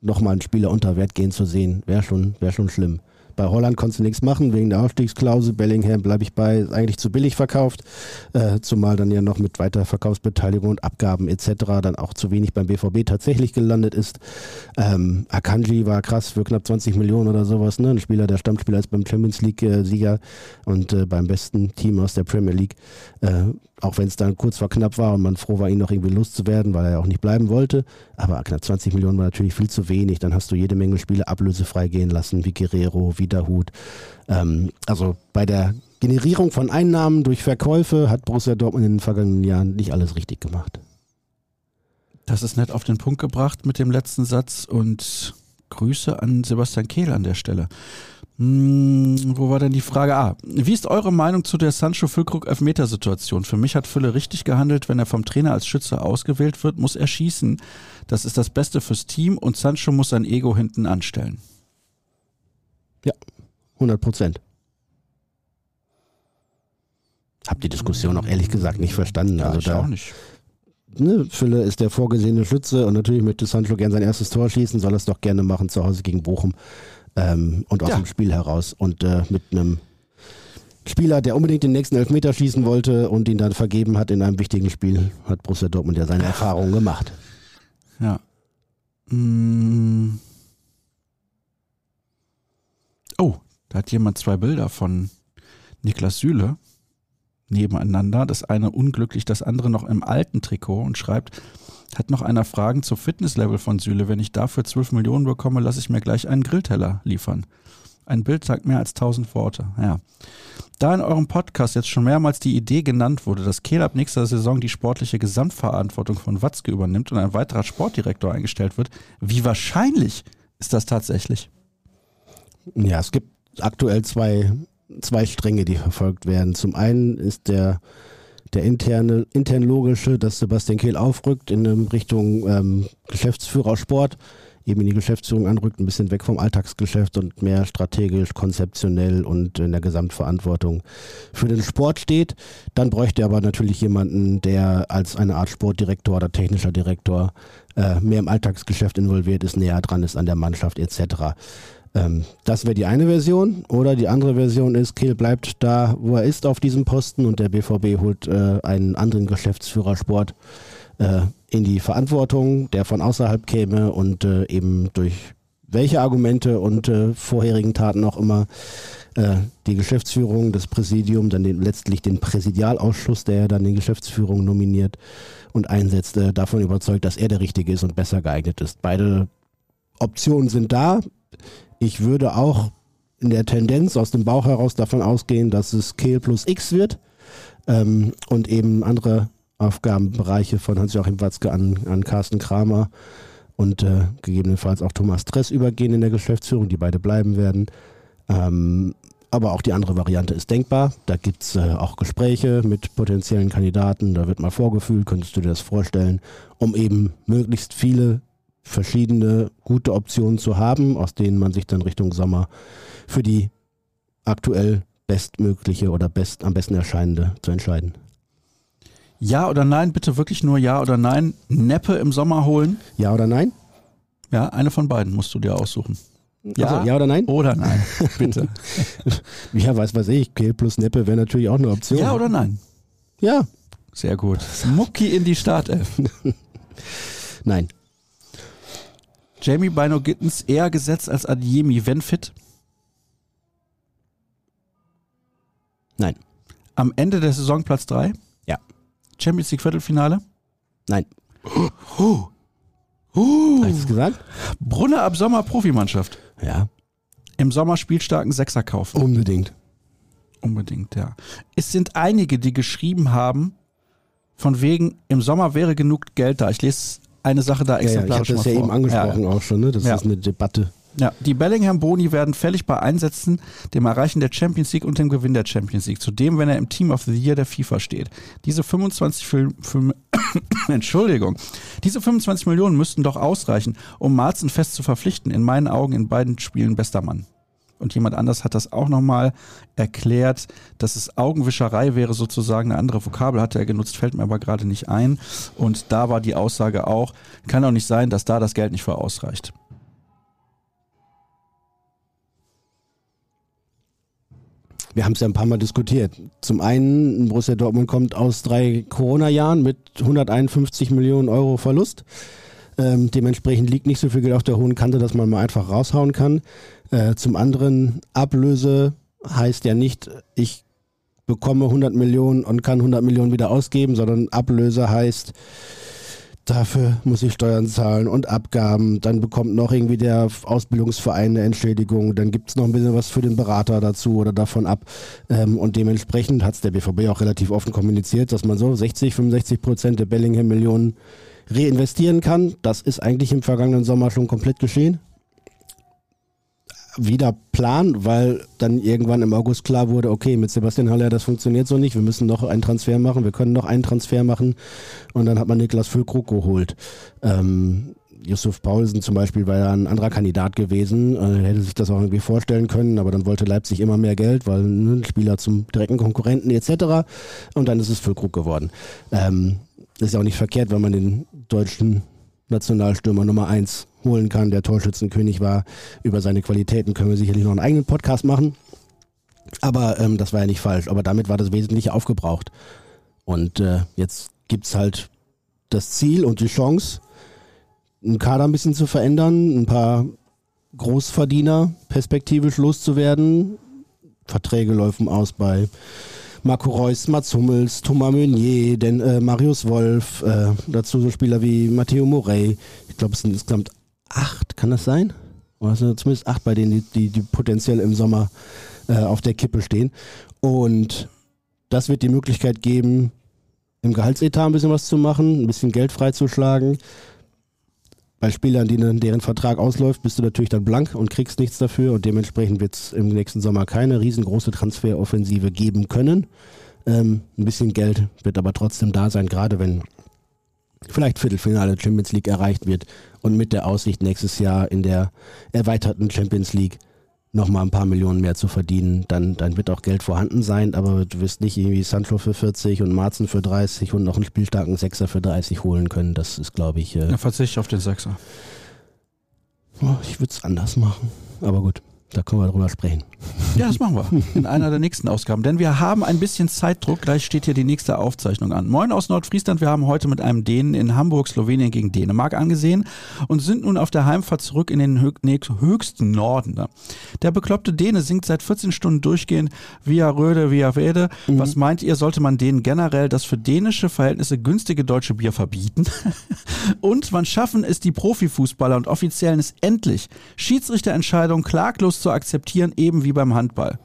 nochmal einen Spieler unter Wert gehen zu sehen, wäre schon, wär schon schlimm. Bei Holland konntest du nichts machen wegen der Aufstiegsklausel. Bellingham bleibe ich bei, ist eigentlich zu billig verkauft, äh, zumal dann ja noch mit weiter Verkaufsbeteiligung und Abgaben etc. dann auch zu wenig beim BVB tatsächlich gelandet ist. Ähm, Akanji war krass für knapp 20 Millionen oder sowas, ne? ein Spieler, der Stammspieler ist beim Champions League-Sieger äh, und äh, beim besten Team aus der Premier League. Äh, auch wenn es dann kurz vor knapp war und man froh war, ihn noch irgendwie loszuwerden, weil er ja auch nicht bleiben wollte. Aber knapp 20 Millionen war natürlich viel zu wenig. Dann hast du jede Menge Spiele ablösefrei gehen lassen, wie Guerrero, wie Dahut. Ähm, also bei der Generierung von Einnahmen durch Verkäufe hat Borussia Dortmund in den vergangenen Jahren nicht alles richtig gemacht. Das ist nett auf den Punkt gebracht mit dem letzten Satz und Grüße an Sebastian Kehl an der Stelle. Hm, wo war denn die Frage? Ah, wie ist eure Meinung zu der Sancho Füllkrug Elfmetersituation? Für mich hat Fülle richtig gehandelt, wenn er vom Trainer als Schütze ausgewählt wird, muss er schießen. Das ist das Beste fürs Team und Sancho muss sein Ego hinten anstellen. Ja, 100 Prozent. Hab die Diskussion auch ehrlich gesagt nicht verstanden. Ja, also ich da, auch nicht. ne, Fülle ist der vorgesehene Schütze und natürlich möchte Sancho gern sein erstes Tor schießen, soll er es doch gerne machen zu Hause gegen Bochum ähm, und aus Ja. dem Spiel heraus. Und äh, mit einem Spieler, der unbedingt den nächsten Elfmeter schießen wollte und ihn dann vergeben hat in einem wichtigen Spiel, hat Borussia Dortmund ja seine Erfahrungen gemacht. Ja. Mm. Oh, da hat jemand zwei Bilder von Niklas Süle nebeneinander. Das eine unglücklich, das andere noch im alten Trikot und schreibt, hat noch einer Fragen zum Fitnesslevel von Süle. Wenn ich dafür 12 Millionen bekomme, lasse ich mir gleich einen Grillteller liefern. Ein Bild sagt mehr als 1000 Worte. Ja. Da in eurem Podcast jetzt schon mehrmals die Idee genannt wurde, dass Kehl ab nächster Saison die sportliche Gesamtverantwortung von Watzke übernimmt und ein weiterer Sportdirektor eingestellt wird, wie wahrscheinlich ist das tatsächlich? Ja, es gibt aktuell zwei, zwei Stränge, die verfolgt werden. Zum einen ist der, der interne, intern logische, dass Sebastian Kehl aufrückt in Richtung ähm, Geschäftsführer Sport, eben in die Geschäftsführung anrückt, ein bisschen weg vom Alltagsgeschäft und mehr strategisch, konzeptionell und in der Gesamtverantwortung für den Sport steht. Dann bräuchte er aber natürlich jemanden, der als eine Art Sportdirektor oder technischer Direktor äh, mehr im Alltagsgeschäft involviert ist, näher dran ist an der Mannschaft etc. Ähm, das wäre die eine Version. Oder die andere Version ist, Kehl bleibt da, wo er ist auf diesem Posten und der BVB holt äh, einen anderen Geschäftsführer Sport äh, in die Verantwortung, der von außerhalb käme und äh, eben durch welche Argumente und äh, vorherigen Taten auch immer äh, die Geschäftsführung, das Präsidium, dann den, letztlich den Präsidialausschuss, der dann die Geschäftsführung nominiert und einsetzt, äh, davon überzeugt, dass er der Richtige ist und besser geeignet ist. Beide Optionen sind da. Ich würde auch in der Tendenz aus dem Bauch heraus davon ausgehen, dass es Kehl plus X wird ähm, und eben andere Aufgabenbereiche von Hans-Joachim Watzke an, an Carsten Kramer und äh, gegebenenfalls auch Thomas Dress übergehen in der Geschäftsführung, die beide bleiben werden. Ähm, aber auch die andere Variante ist denkbar. Da gibt es äh, auch Gespräche mit potenziellen Kandidaten. Da wird mal vorgefühlt, könntest du dir das vorstellen, um eben möglichst viele verschiedene gute Optionen zu haben, aus denen man sich dann Richtung Sommer für die aktuell bestmögliche oder best, am besten erscheinende zu entscheiden. Ja oder nein? Bitte wirklich nur Ja oder Nein. Neppe im Sommer holen? Ja oder nein? Ja, eine von beiden musst du dir aussuchen. Ja, Also, ja oder nein? oder nein? Bitte. Ja, weiß was ich. Kehl plus Neppe wäre natürlich auch eine Option. Ja oder nein? Ja, Sehr gut. Mucki in die Startelf. nein. Jamie Bino Gittens eher gesetzt als Adiemi, wenn fit. Nein. Am Ende der Saison Platz 3. Ja. Champions League Viertelfinale. Nein. Uh, Hast du es gesagt? Brunner ab Sommer Profimannschaft. Ja, Im Sommer spielstarken Sechser kaufen. unbedingt. Unbedingt, ja. Es sind einige, die geschrieben haben, von wegen, im Sommer wäre genug Geld da. Ich lese eine Sache da Ja, ja, ich habe exemplarisch das ja vor. eben angesprochen auch schon. Ne? Das Ja. ist eine Debatte. Ja, die Bellingham-Boni werden fällig bei Einsätzen, dem Erreichen der Champions League und dem Gewinn der Champions League. Zudem, wenn er im Team of the Year der FIFA steht. Diese 25 Fil- Fil- Entschuldigung. Diese 25 Millionen müssten doch ausreichen, um Marzen fest zu verpflichten. In meinen Augen in beiden Spielen bester Mann. Und jemand anders hat das auch nochmal erklärt, dass es Augenwischerei wäre, sozusagen eine andere Vokabel hatte er genutzt, fällt mir aber gerade nicht ein. Und da war die Aussage auch, kann doch nicht sein, dass da das Geld nicht für ausreicht. wir haben es ja ein paar Mal diskutiert. Zum einen, Borussia Dortmund kommt aus drei Corona-Jahren mit 151 Millionen Euro Verlust. Ähm, dementsprechend liegt nicht so viel Geld auf der hohen Kante, dass man mal einfach raushauen kann. Äh, zum anderen, Ablöse heißt ja nicht, ich bekomme 100 Millionen und kann 100 Millionen wieder ausgeben, sondern Ablöse heißt, dafür muss ich Steuern zahlen und Abgaben. Dann bekommt noch irgendwie der Ausbildungsverein eine Entschädigung. Dann gibt es noch ein bisschen was für den Berater dazu oder davon ab. Ähm, und dementsprechend hat es der BVB auch relativ offen kommuniziert, dass man so 60, 65 Prozent der Bellingham-Millionen reinvestieren kann. Das ist eigentlich im vergangenen Sommer schon komplett geschehen wieder Plan, weil dann irgendwann im August klar wurde, okay, mit Sebastian Haller, das funktioniert so nicht, wir müssen noch einen Transfer machen, wir können noch einen Transfer machen und dann hat man Niklas Füllkrug geholt. Ähm, Yusuf Paulsen zum Beispiel war ja ein anderer Kandidat gewesen, äh, hätte sich das auch irgendwie vorstellen können, aber dann wollte Leipzig immer mehr Geld, weil ein Spieler zum direkten Konkurrenten etc. Und dann ist es Füllkrug geworden. Ähm, ist ja auch nicht verkehrt, wenn man den deutschen Nationalstürmer Nummer 1 holen kann, der Torschützenkönig war. Über seine Qualitäten können wir sicherlich noch einen eigenen Podcast machen. Aber ähm, das war ja nicht falsch. Aber damit war das Wesentliche aufgebraucht. Und äh, jetzt gibt es halt das Ziel und die Chance, einen Kader ein bisschen zu verändern, ein paar Großverdiener perspektivisch loszuwerden. Verträge laufen aus bei Marco Reus, Mats Hummels, Thomas Meunier, denn, äh, Marius Wolf, äh, dazu so Spieler wie Matteo Morey. Ich glaube, es sind insgesamt acht, kann das sein? Oder sind zumindest acht bei denen, die, die, die potenziell im Sommer äh, auf der Kippe stehen. Und das wird die Möglichkeit geben, im Gehaltsetat ein bisschen was zu machen, ein bisschen Geld freizuschlagen. Bei Spielern, denen, deren Vertrag ausläuft, bist du natürlich dann blank und kriegst nichts dafür und dementsprechend wird es im nächsten Sommer keine riesengroße Transferoffensive geben können. Ähm, ein bisschen Geld wird aber trotzdem da sein, gerade wenn vielleicht Viertelfinale Champions League erreicht wird und mit der Aussicht nächstes Jahr in der erweiterten Champions League nochmal ein paar Millionen mehr zu verdienen, dann, dann wird auch Geld vorhanden sein, aber du wirst nicht irgendwie Sancho für 40 und Marzen für 30 und noch einen spielstarken Sechser für 30 holen können. Das ist, glaube ich. Äh, ja, verzichte auf den Sechser. Oh, ich würde es anders machen, aber gut. Da können wir drüber sprechen. Ja, das machen wir in einer der nächsten Ausgaben. Denn wir haben ein bisschen Zeitdruck. Gleich steht hier die nächste Aufzeichnung an. Moin aus Nordfriesland. Wir haben heute mit einem Dänen in Hamburg, Slowenien gegen Dänemark angesehen und sind nun auf der Heimfahrt zurück in den höchsten Norden. Der bekloppte Däne singt seit 14 Stunden durchgehend Via Röde, Via Wede. Mhm. Was meint ihr, sollte man denen generell das für dänische Verhältnisse günstige deutsche Bier verbieten? und wann schaffen es die Profifußballer und Offiziellen es endlich, Schiedsrichterentscheidungen klaglos zu akzeptieren, eben wie beim Handball.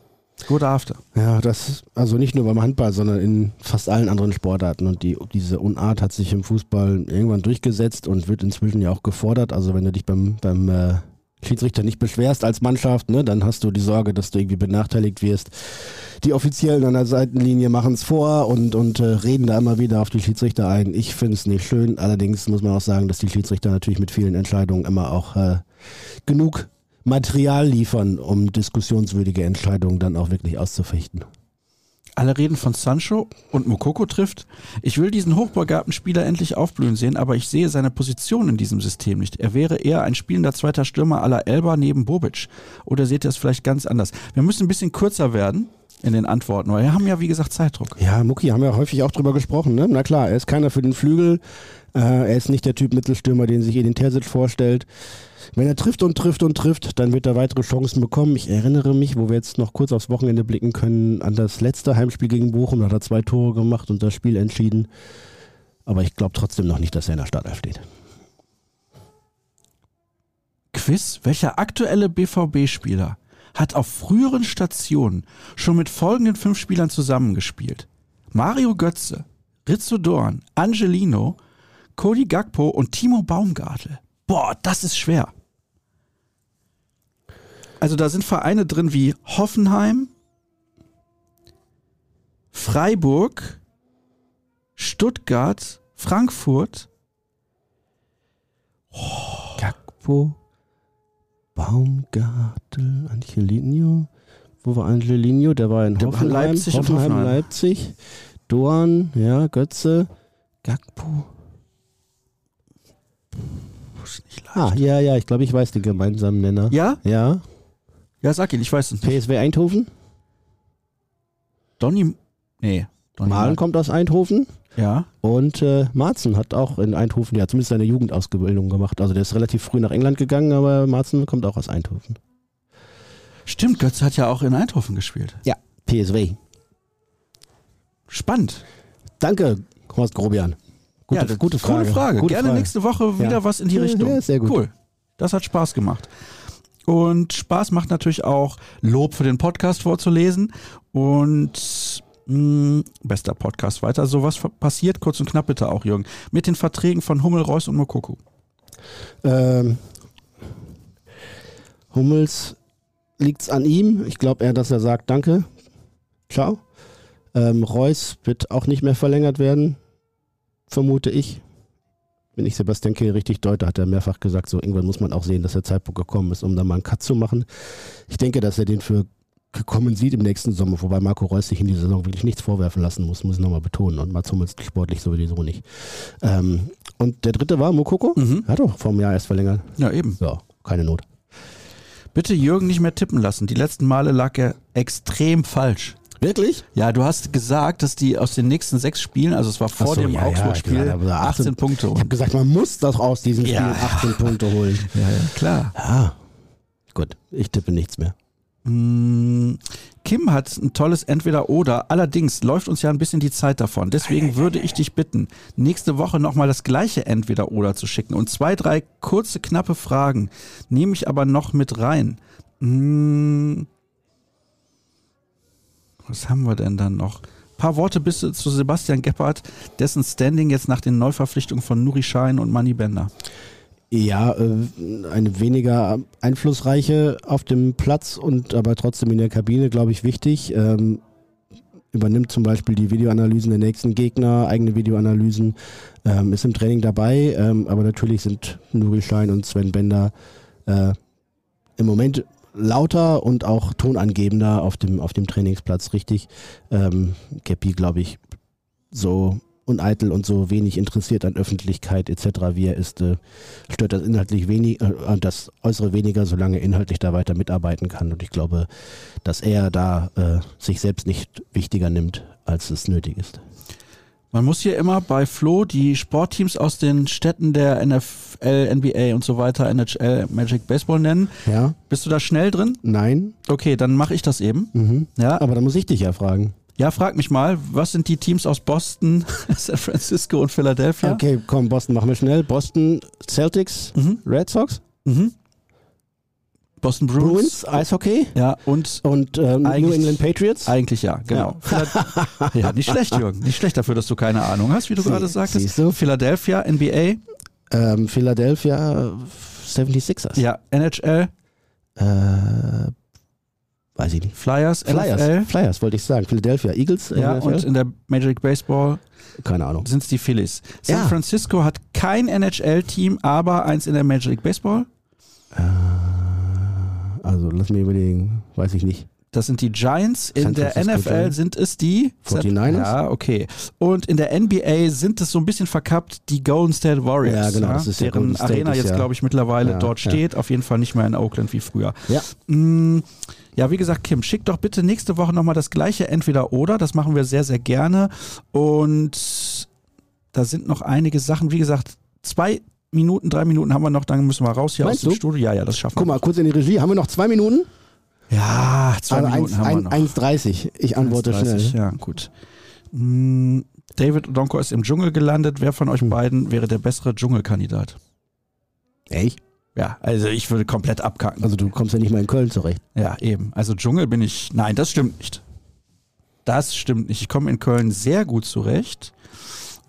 Good after. Ja, das, also nicht nur beim Handball, sondern in fast allen anderen Sportarten. Und die, diese Unart hat sich im Fußball irgendwann durchgesetzt und wird inzwischen ja auch gefordert. Also wenn du dich beim, beim äh, Schiedsrichter nicht beschwerst als Mannschaft, ne, dann hast du die Sorge, dass du irgendwie benachteiligt wirst. Die Offiziellen an der Seitenlinie machen es vor und, und äh, reden da immer wieder auf die Schiedsrichter ein. Ich finde es nicht schön. Allerdings muss man auch sagen, dass die Schiedsrichter natürlich mit vielen Entscheidungen immer auch äh, genug Material liefern, um diskussionswürdige Entscheidungen dann auch wirklich auszufechten. Alle reden von Sancho und Mokoko trifft. Ich will diesen hochbegabten Spieler endlich aufblühen sehen, aber ich sehe seine Position in diesem System nicht. Er wäre eher ein spielender zweiter Stürmer aller Elba neben Bobic. Oder seht ihr es vielleicht ganz anders? Wir müssen ein bisschen kürzer werden in den Antworten, weil wir haben ja, wie gesagt, Zeitdruck. Ja, Muki haben wir häufig auch drüber gesprochen. Ne? Na klar, er ist keiner für den Flügel. Äh, er ist nicht der Typ Mittelstürmer, den sich Edin Terzic vorstellt. Wenn er trifft und trifft und trifft, dann wird er weitere Chancen bekommen. Ich erinnere mich, wo wir jetzt noch kurz aufs Wochenende blicken können, an das letzte Heimspiel gegen Bochum. Da hat er zwei Tore gemacht und das Spiel entschieden. Aber ich glaube trotzdem noch nicht, dass er in der Startelf steht. Quiz, welcher aktuelle BVB-Spieler hat auf früheren Stationen schon mit folgenden fünf Spielern zusammengespielt? Mario Götze, Rizzo Dorn, Angelino, Cody Gagpo und Timo Baumgartel. Boah, das ist schwer. Also da sind Vereine drin wie Hoffenheim, Freiburg, Stuttgart, Frankfurt. Oh. Gagpo, Baumgartel, Angelino. Wo war Angelino? Der war in Hoffenheim, Leipzig, Hoffenheim, Hoffenheim, Leipzig. Dorn, ja, Götze, Gagpo ist nicht leicht. Ah, ja, ja, ich glaube, ich weiß den gemeinsamen Nenner. Ja? Ja. Ja, sag ihn, ich weiß es nicht. PSW Eindhoven? Donny, nee. Donny Malen kommt aus Eindhoven Ja. und äh, Marzen hat auch in Eindhoven, ja, zumindest seine Jugendausbildung gemacht. Also der ist relativ früh nach England gegangen, aber Marzen kommt auch aus Eindhoven. Stimmt, Götze hat ja auch in Eindhoven gespielt. Ja, PSW. Spannend. Danke, Horst Grobian. Gute, ja, das- gute Frage. Coole Frage. Gute Gerne Frage. nächste Woche wieder Ja. was in die Richtung. ja, sehr gut. Cool. Das hat Spaß gemacht. Und Spaß macht natürlich auch, Lob für den Podcast vorzulesen. Und mh, bester Podcast weiter. Sowas passiert, kurz und knapp bitte auch, Jürgen. Mit den Verträgen von Hummel, Reus und Mokoko. Ähm, Hummels liegt's an ihm. Ich glaube eher, dass er sagt, danke. Ciao. Ähm, Reus wird auch nicht mehr verlängert werden, vermute ich. Wenn ich Sebastian Kehl richtig deute, hat er mehrfach gesagt, so irgendwann muss man auch sehen, dass der Zeitpunkt gekommen ist, um da mal einen Cut zu machen. Ich denke, dass er den für gekommen sieht im nächsten Sommer, wobei Marco Reus sich in dieser Saison wirklich nichts vorwerfen lassen muss, muss ich nochmal betonen. Und Mats Hummels sportlich sowieso nicht. Ähm, und der dritte war Mokoko. Mhm. Hat doch vor einem Jahr erst verlängert. Ja, eben. Ja, keine Not. Bitte Jürgen nicht mehr tippen lassen. Die letzten Male lag er extrem falsch. Wirklich? Ja, du hast gesagt, dass die aus den nächsten sechs Spielen, also es war vor so, dem ja, ja, Augsburg-Spiel, aber 18 18 Punkte. Ich habe gesagt, man muss das aus diesem Spiel Ja. 18 Punkte holen. ja, ja, klar. Ja, gut. Ich tippe nichts mehr. Mm, Kim hat ein tolles Entweder-Oder. Allerdings läuft uns ja ein bisschen die Zeit davon. Deswegen würde ich dich bitten, nächste Woche nochmal das gleiche Entweder-Oder zu schicken. Und zwei, drei kurze, knappe Fragen nehme ich aber noch mit rein. Mm, was haben wir denn dann noch? Ein paar Worte bis zu Sebastian Gebhardt, dessen Standing jetzt nach den Neuverpflichtungen von Nuri Schein und Manny Bender. Ja, äh, eine weniger einflussreiche auf dem Platz und aber trotzdem in der Kabine, glaube ich, wichtig. Ähm, übernimmt zum Beispiel die Videoanalysen der nächsten Gegner, eigene Videoanalysen, ähm, ist im Training dabei, ähm, aber natürlich sind Nuri Schein und Sven Bender äh, im Moment lauter und auch tonangebender auf dem, auf dem Trainingsplatz, richtig. Ähm, Kepi, glaube ich, so uneitel und so wenig interessiert an Öffentlichkeit etc., wie er ist, äh, stört das inhaltlich wenig, äh, das Äußere weniger, solange er inhaltlich da weiter mitarbeiten kann. Und ich glaube, dass er da äh, sich selbst nicht wichtiger nimmt, als es nötig ist. Man muss hier immer bei Flo die Sportteams aus den Städten der NFL, NBA und so weiter, NHL, Magic Baseball nennen. Ja? Bist du da schnell drin? Nein? Okay, dann mache ich das eben. Mhm. Ja, Aber da muss ich dich ja fragen. ja, frag mich mal, was sind die Teams aus Boston, San Francisco und Philadelphia? Okay, komm, Boston machen wir schnell. Boston Celtics, Mhm. Red Sox, Mhm. Boston Bruins. Bruins, Eishockey Ja, und und ähm, New England Patriots. eigentlich ja, genau. Phila- ja, nicht schlecht, Jürgen. Nicht schlecht dafür, dass du keine Ahnung hast, wie du Sie- gerade sagtest. siehst du? Philadelphia, NBA, Ähm, Philadelphia 76ers. ja, NHL, Äh, weiß ich nicht. Flyers, Flyers, NFL. Flyers wollte ich sagen. Philadelphia Eagles. äh, Ja, NFL? und in der Major League Baseball keine Ahnung. sind es die Phillies. San Ja. Francisco hat kein NHL-Team, aber eins in der Major League Baseball. Also lass mich überlegen. Weiß ich nicht. Das sind die Giants. In San der Francisco NFL sind es die 49ers? Ja, okay. Und in der NBA sind es so ein bisschen verkappt die Golden State Warriors. Ja, genau, das ist ja deren State Arena ist jetzt, ja- glaube ich, mittlerweile Ja, dort ja. steht. Auf jeden Fall nicht mehr in Oakland wie früher. Ja. Mm, Ja, wie gesagt, Kim, schick doch bitte nächste Woche nochmal das gleiche Entweder-Oder. Das machen wir sehr, sehr gerne. Und da sind noch einige Sachen. Wie gesagt, zwei Minuten, drei Minuten haben wir noch, dann müssen wir raus hier Meinst aus dem du? Studio. Ja, ja, das schaffen Guck wir. mal, kurz in die Regie. Haben wir noch zwei Minuten? Ja, zwei also Minuten 1, haben wir noch. 1,30. Ich antworte 1,30, schnell. Ja, gut. Mm, David Donko ist im Dschungel gelandet. Wer von euch Hm. beiden wäre der bessere Dschungelkandidat? Echt? Ja, also ich würde komplett abkacken. Also du kommst ja nicht mal in Köln zurecht. Ja, eben. Also Dschungel bin ich. Nein, das stimmt nicht. Das stimmt nicht. Ich komme in Köln sehr gut zurecht.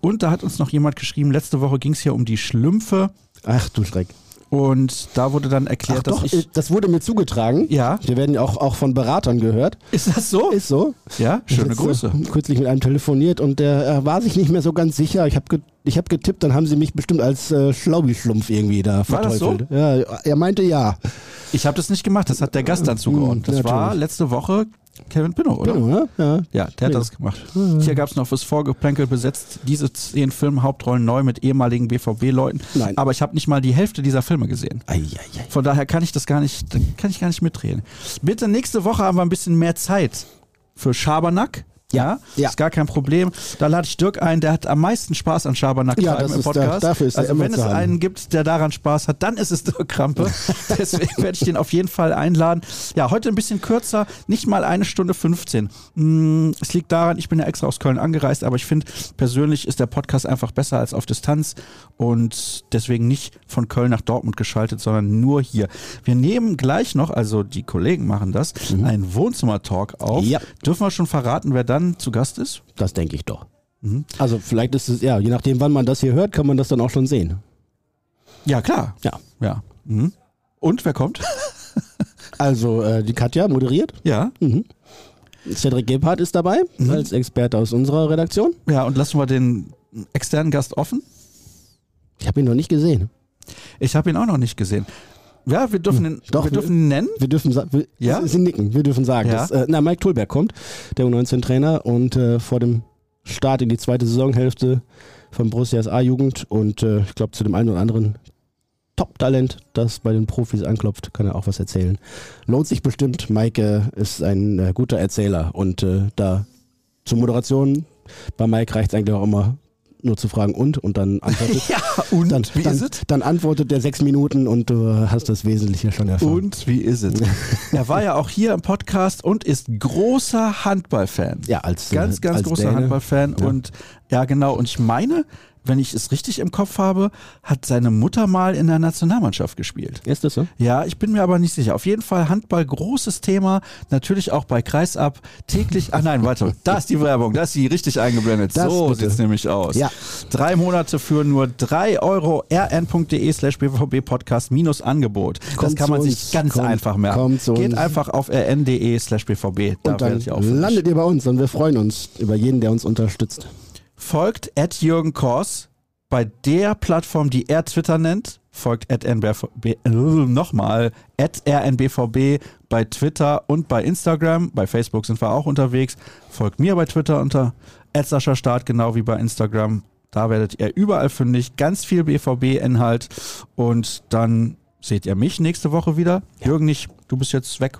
Und da hat uns noch jemand geschrieben, letzte Woche ging es ja um die Schlümpfe Ach du Schreck. und da wurde dann erklärt, Ach dass doch, ich. äh, das wurde mir zugetragen. ja, Wir werden ja auch, auch von Beratern gehört. ist das so? Ist so. Ja, schöne Jetzt, Grüße. Äh, kürzlich mit einem telefoniert und der äh, war sich nicht mehr so ganz sicher. Ich habe ge ich hab getippt, dann haben sie mich bestimmt als äh, Schlaubi-Schlumpf irgendwie da War das so? verteufelt. Ja, er meinte ja. Ich habe das nicht gemacht, das hat der Gast dann zugeordnet. Das war letzte Woche Kevin Pinnow, oder? Genau, ne? Ja. Ja, der hat das gemacht. Hier gab es noch fürs Vorgeplänkel besetzt diese zehn Filmhauptrollen neu mit ehemaligen BVB-Leuten. Nein. Aber ich habe nicht mal die Hälfte dieser Filme gesehen. Ei, ei, ei. Von daher kann ich das gar nicht, kann ich gar nicht mitreden. Bitte nächste Woche haben wir ein bisschen mehr Zeit für Schabernack. Ja, Ja. ist gar kein Problem. Da lade ich Dirk ein, der hat am meisten Spaß an Schabernack Ja, im ist- da- Podcast. dafür ist also wenn es einen gibt, der daran Spaß hat, dann ist es Dirk Krampe. Deswegen werde ich den auf jeden Fall einladen. Ja, heute ein bisschen kürzer, nicht mal eine Stunde 15. Hm, Es liegt daran, ich bin ja extra aus Köln angereist, aber ich finde persönlich ist der Podcast einfach besser als auf Distanz und deswegen nicht von Köln nach Dortmund geschaltet, sondern nur hier. Wir nehmen gleich noch, also die Kollegen machen das, einen Wohnzimmer-Talk auf. Mhm. Ja. Dürfen wir schon verraten, wer dann zu Gast ist? Das denke ich doch. Mhm. Also vielleicht ist es, ja, je nachdem, wann man das hier hört, kann man das dann auch schon sehen. Ja, klar. Ja. Ja. Mhm. Und wer kommt? Also äh, die Katja moderiert. ja. Mhm. Cedric Gebhardt ist dabei, Mhm. als Experte aus unserer Redaktion. Ja, und lassen wir den externen Gast offen. Ich habe ihn noch nicht gesehen. Ich habe ihn auch noch nicht gesehen. Ja, wir dürfen ihn, Doch, wir dürfen ihn nennen. Wir dürfen wir, Ja? Sie nicken. Wir dürfen sagen, Ja. dass äh, na, Mike Tulberg kommt, der U19-Trainer und äh, vor dem Start in die zweite Saisonhälfte von Borussias A-Jugend und äh, ich glaube zu dem einen oder anderen Top-Talent, das bei den Profis anklopft, kann er auch was erzählen. Lohnt sich bestimmt. Mike äh, ist ein äh, guter Erzähler und äh, da zur Moderation bei Mike reicht es eigentlich auch immer nur zu fragen und und dann antwortet Ja, und dann, wie dann, ist es? dann antwortet der sechs Minuten und du hast das Wesentliche schon erfahren. Und wie ist es? er war ja auch hier im Podcast und ist großer Handballfan. Ja, als Ganz, äh, ganz als großer Däne. Handballfan. Ja. Und ja, genau. Und ich meine, wenn ich es richtig im Kopf habe, hat seine Mutter mal in der Nationalmannschaft gespielt. Ist das so? Ja, ich bin mir aber nicht sicher. Auf jeden Fall Handball, großes Thema. Natürlich auch bei Kreisab täglich. Ah nein, warte, da ist die Werbung, da ist die richtig eingeblendet. Das so bitte. sieht's nämlich aus. Ja. Drei Monate für nur drei Euro rn.de slash bvb Podcast minus Angebot. das Kommt kann man sich ganz Kommt- einfach merken. Geht einfach auf rn.de slash bvb. Da Und dann landet ihr bei uns und wir freuen uns über jeden, der uns unterstützt. Folgt at Jürgen Kors bei der Plattform, die er Twitter nennt. Folgt at NBVB, äh, nochmal, at rnbvb bei Twitter und bei Instagram. Bei Facebook sind wir auch unterwegs. Folgt mir bei Twitter unter at Sascha Start, genau wie bei Instagram. Da werdet ihr überall fündig. Ganz viel BVB-Inhalt. Und dann seht ihr mich nächste Woche wieder. Jürgen nicht, du bist jetzt weg.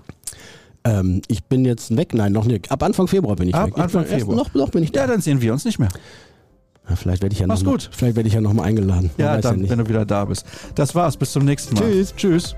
Ähm, ich bin jetzt weg, nein, noch nicht. Ab Anfang Februar bin ich Ab weg. Ich Anfang bin erst- Februar. Noch, noch bin ich da. Ja, dann sehen wir uns nicht mehr. Ja, vielleicht werde ich ja noch Mach's mal, gut. Vielleicht werde ich ja noch mal eingeladen. Ja, dann, nicht. wenn du wieder da bist. Das war's. Bis zum nächsten Mal. Tschüss. Tschüss.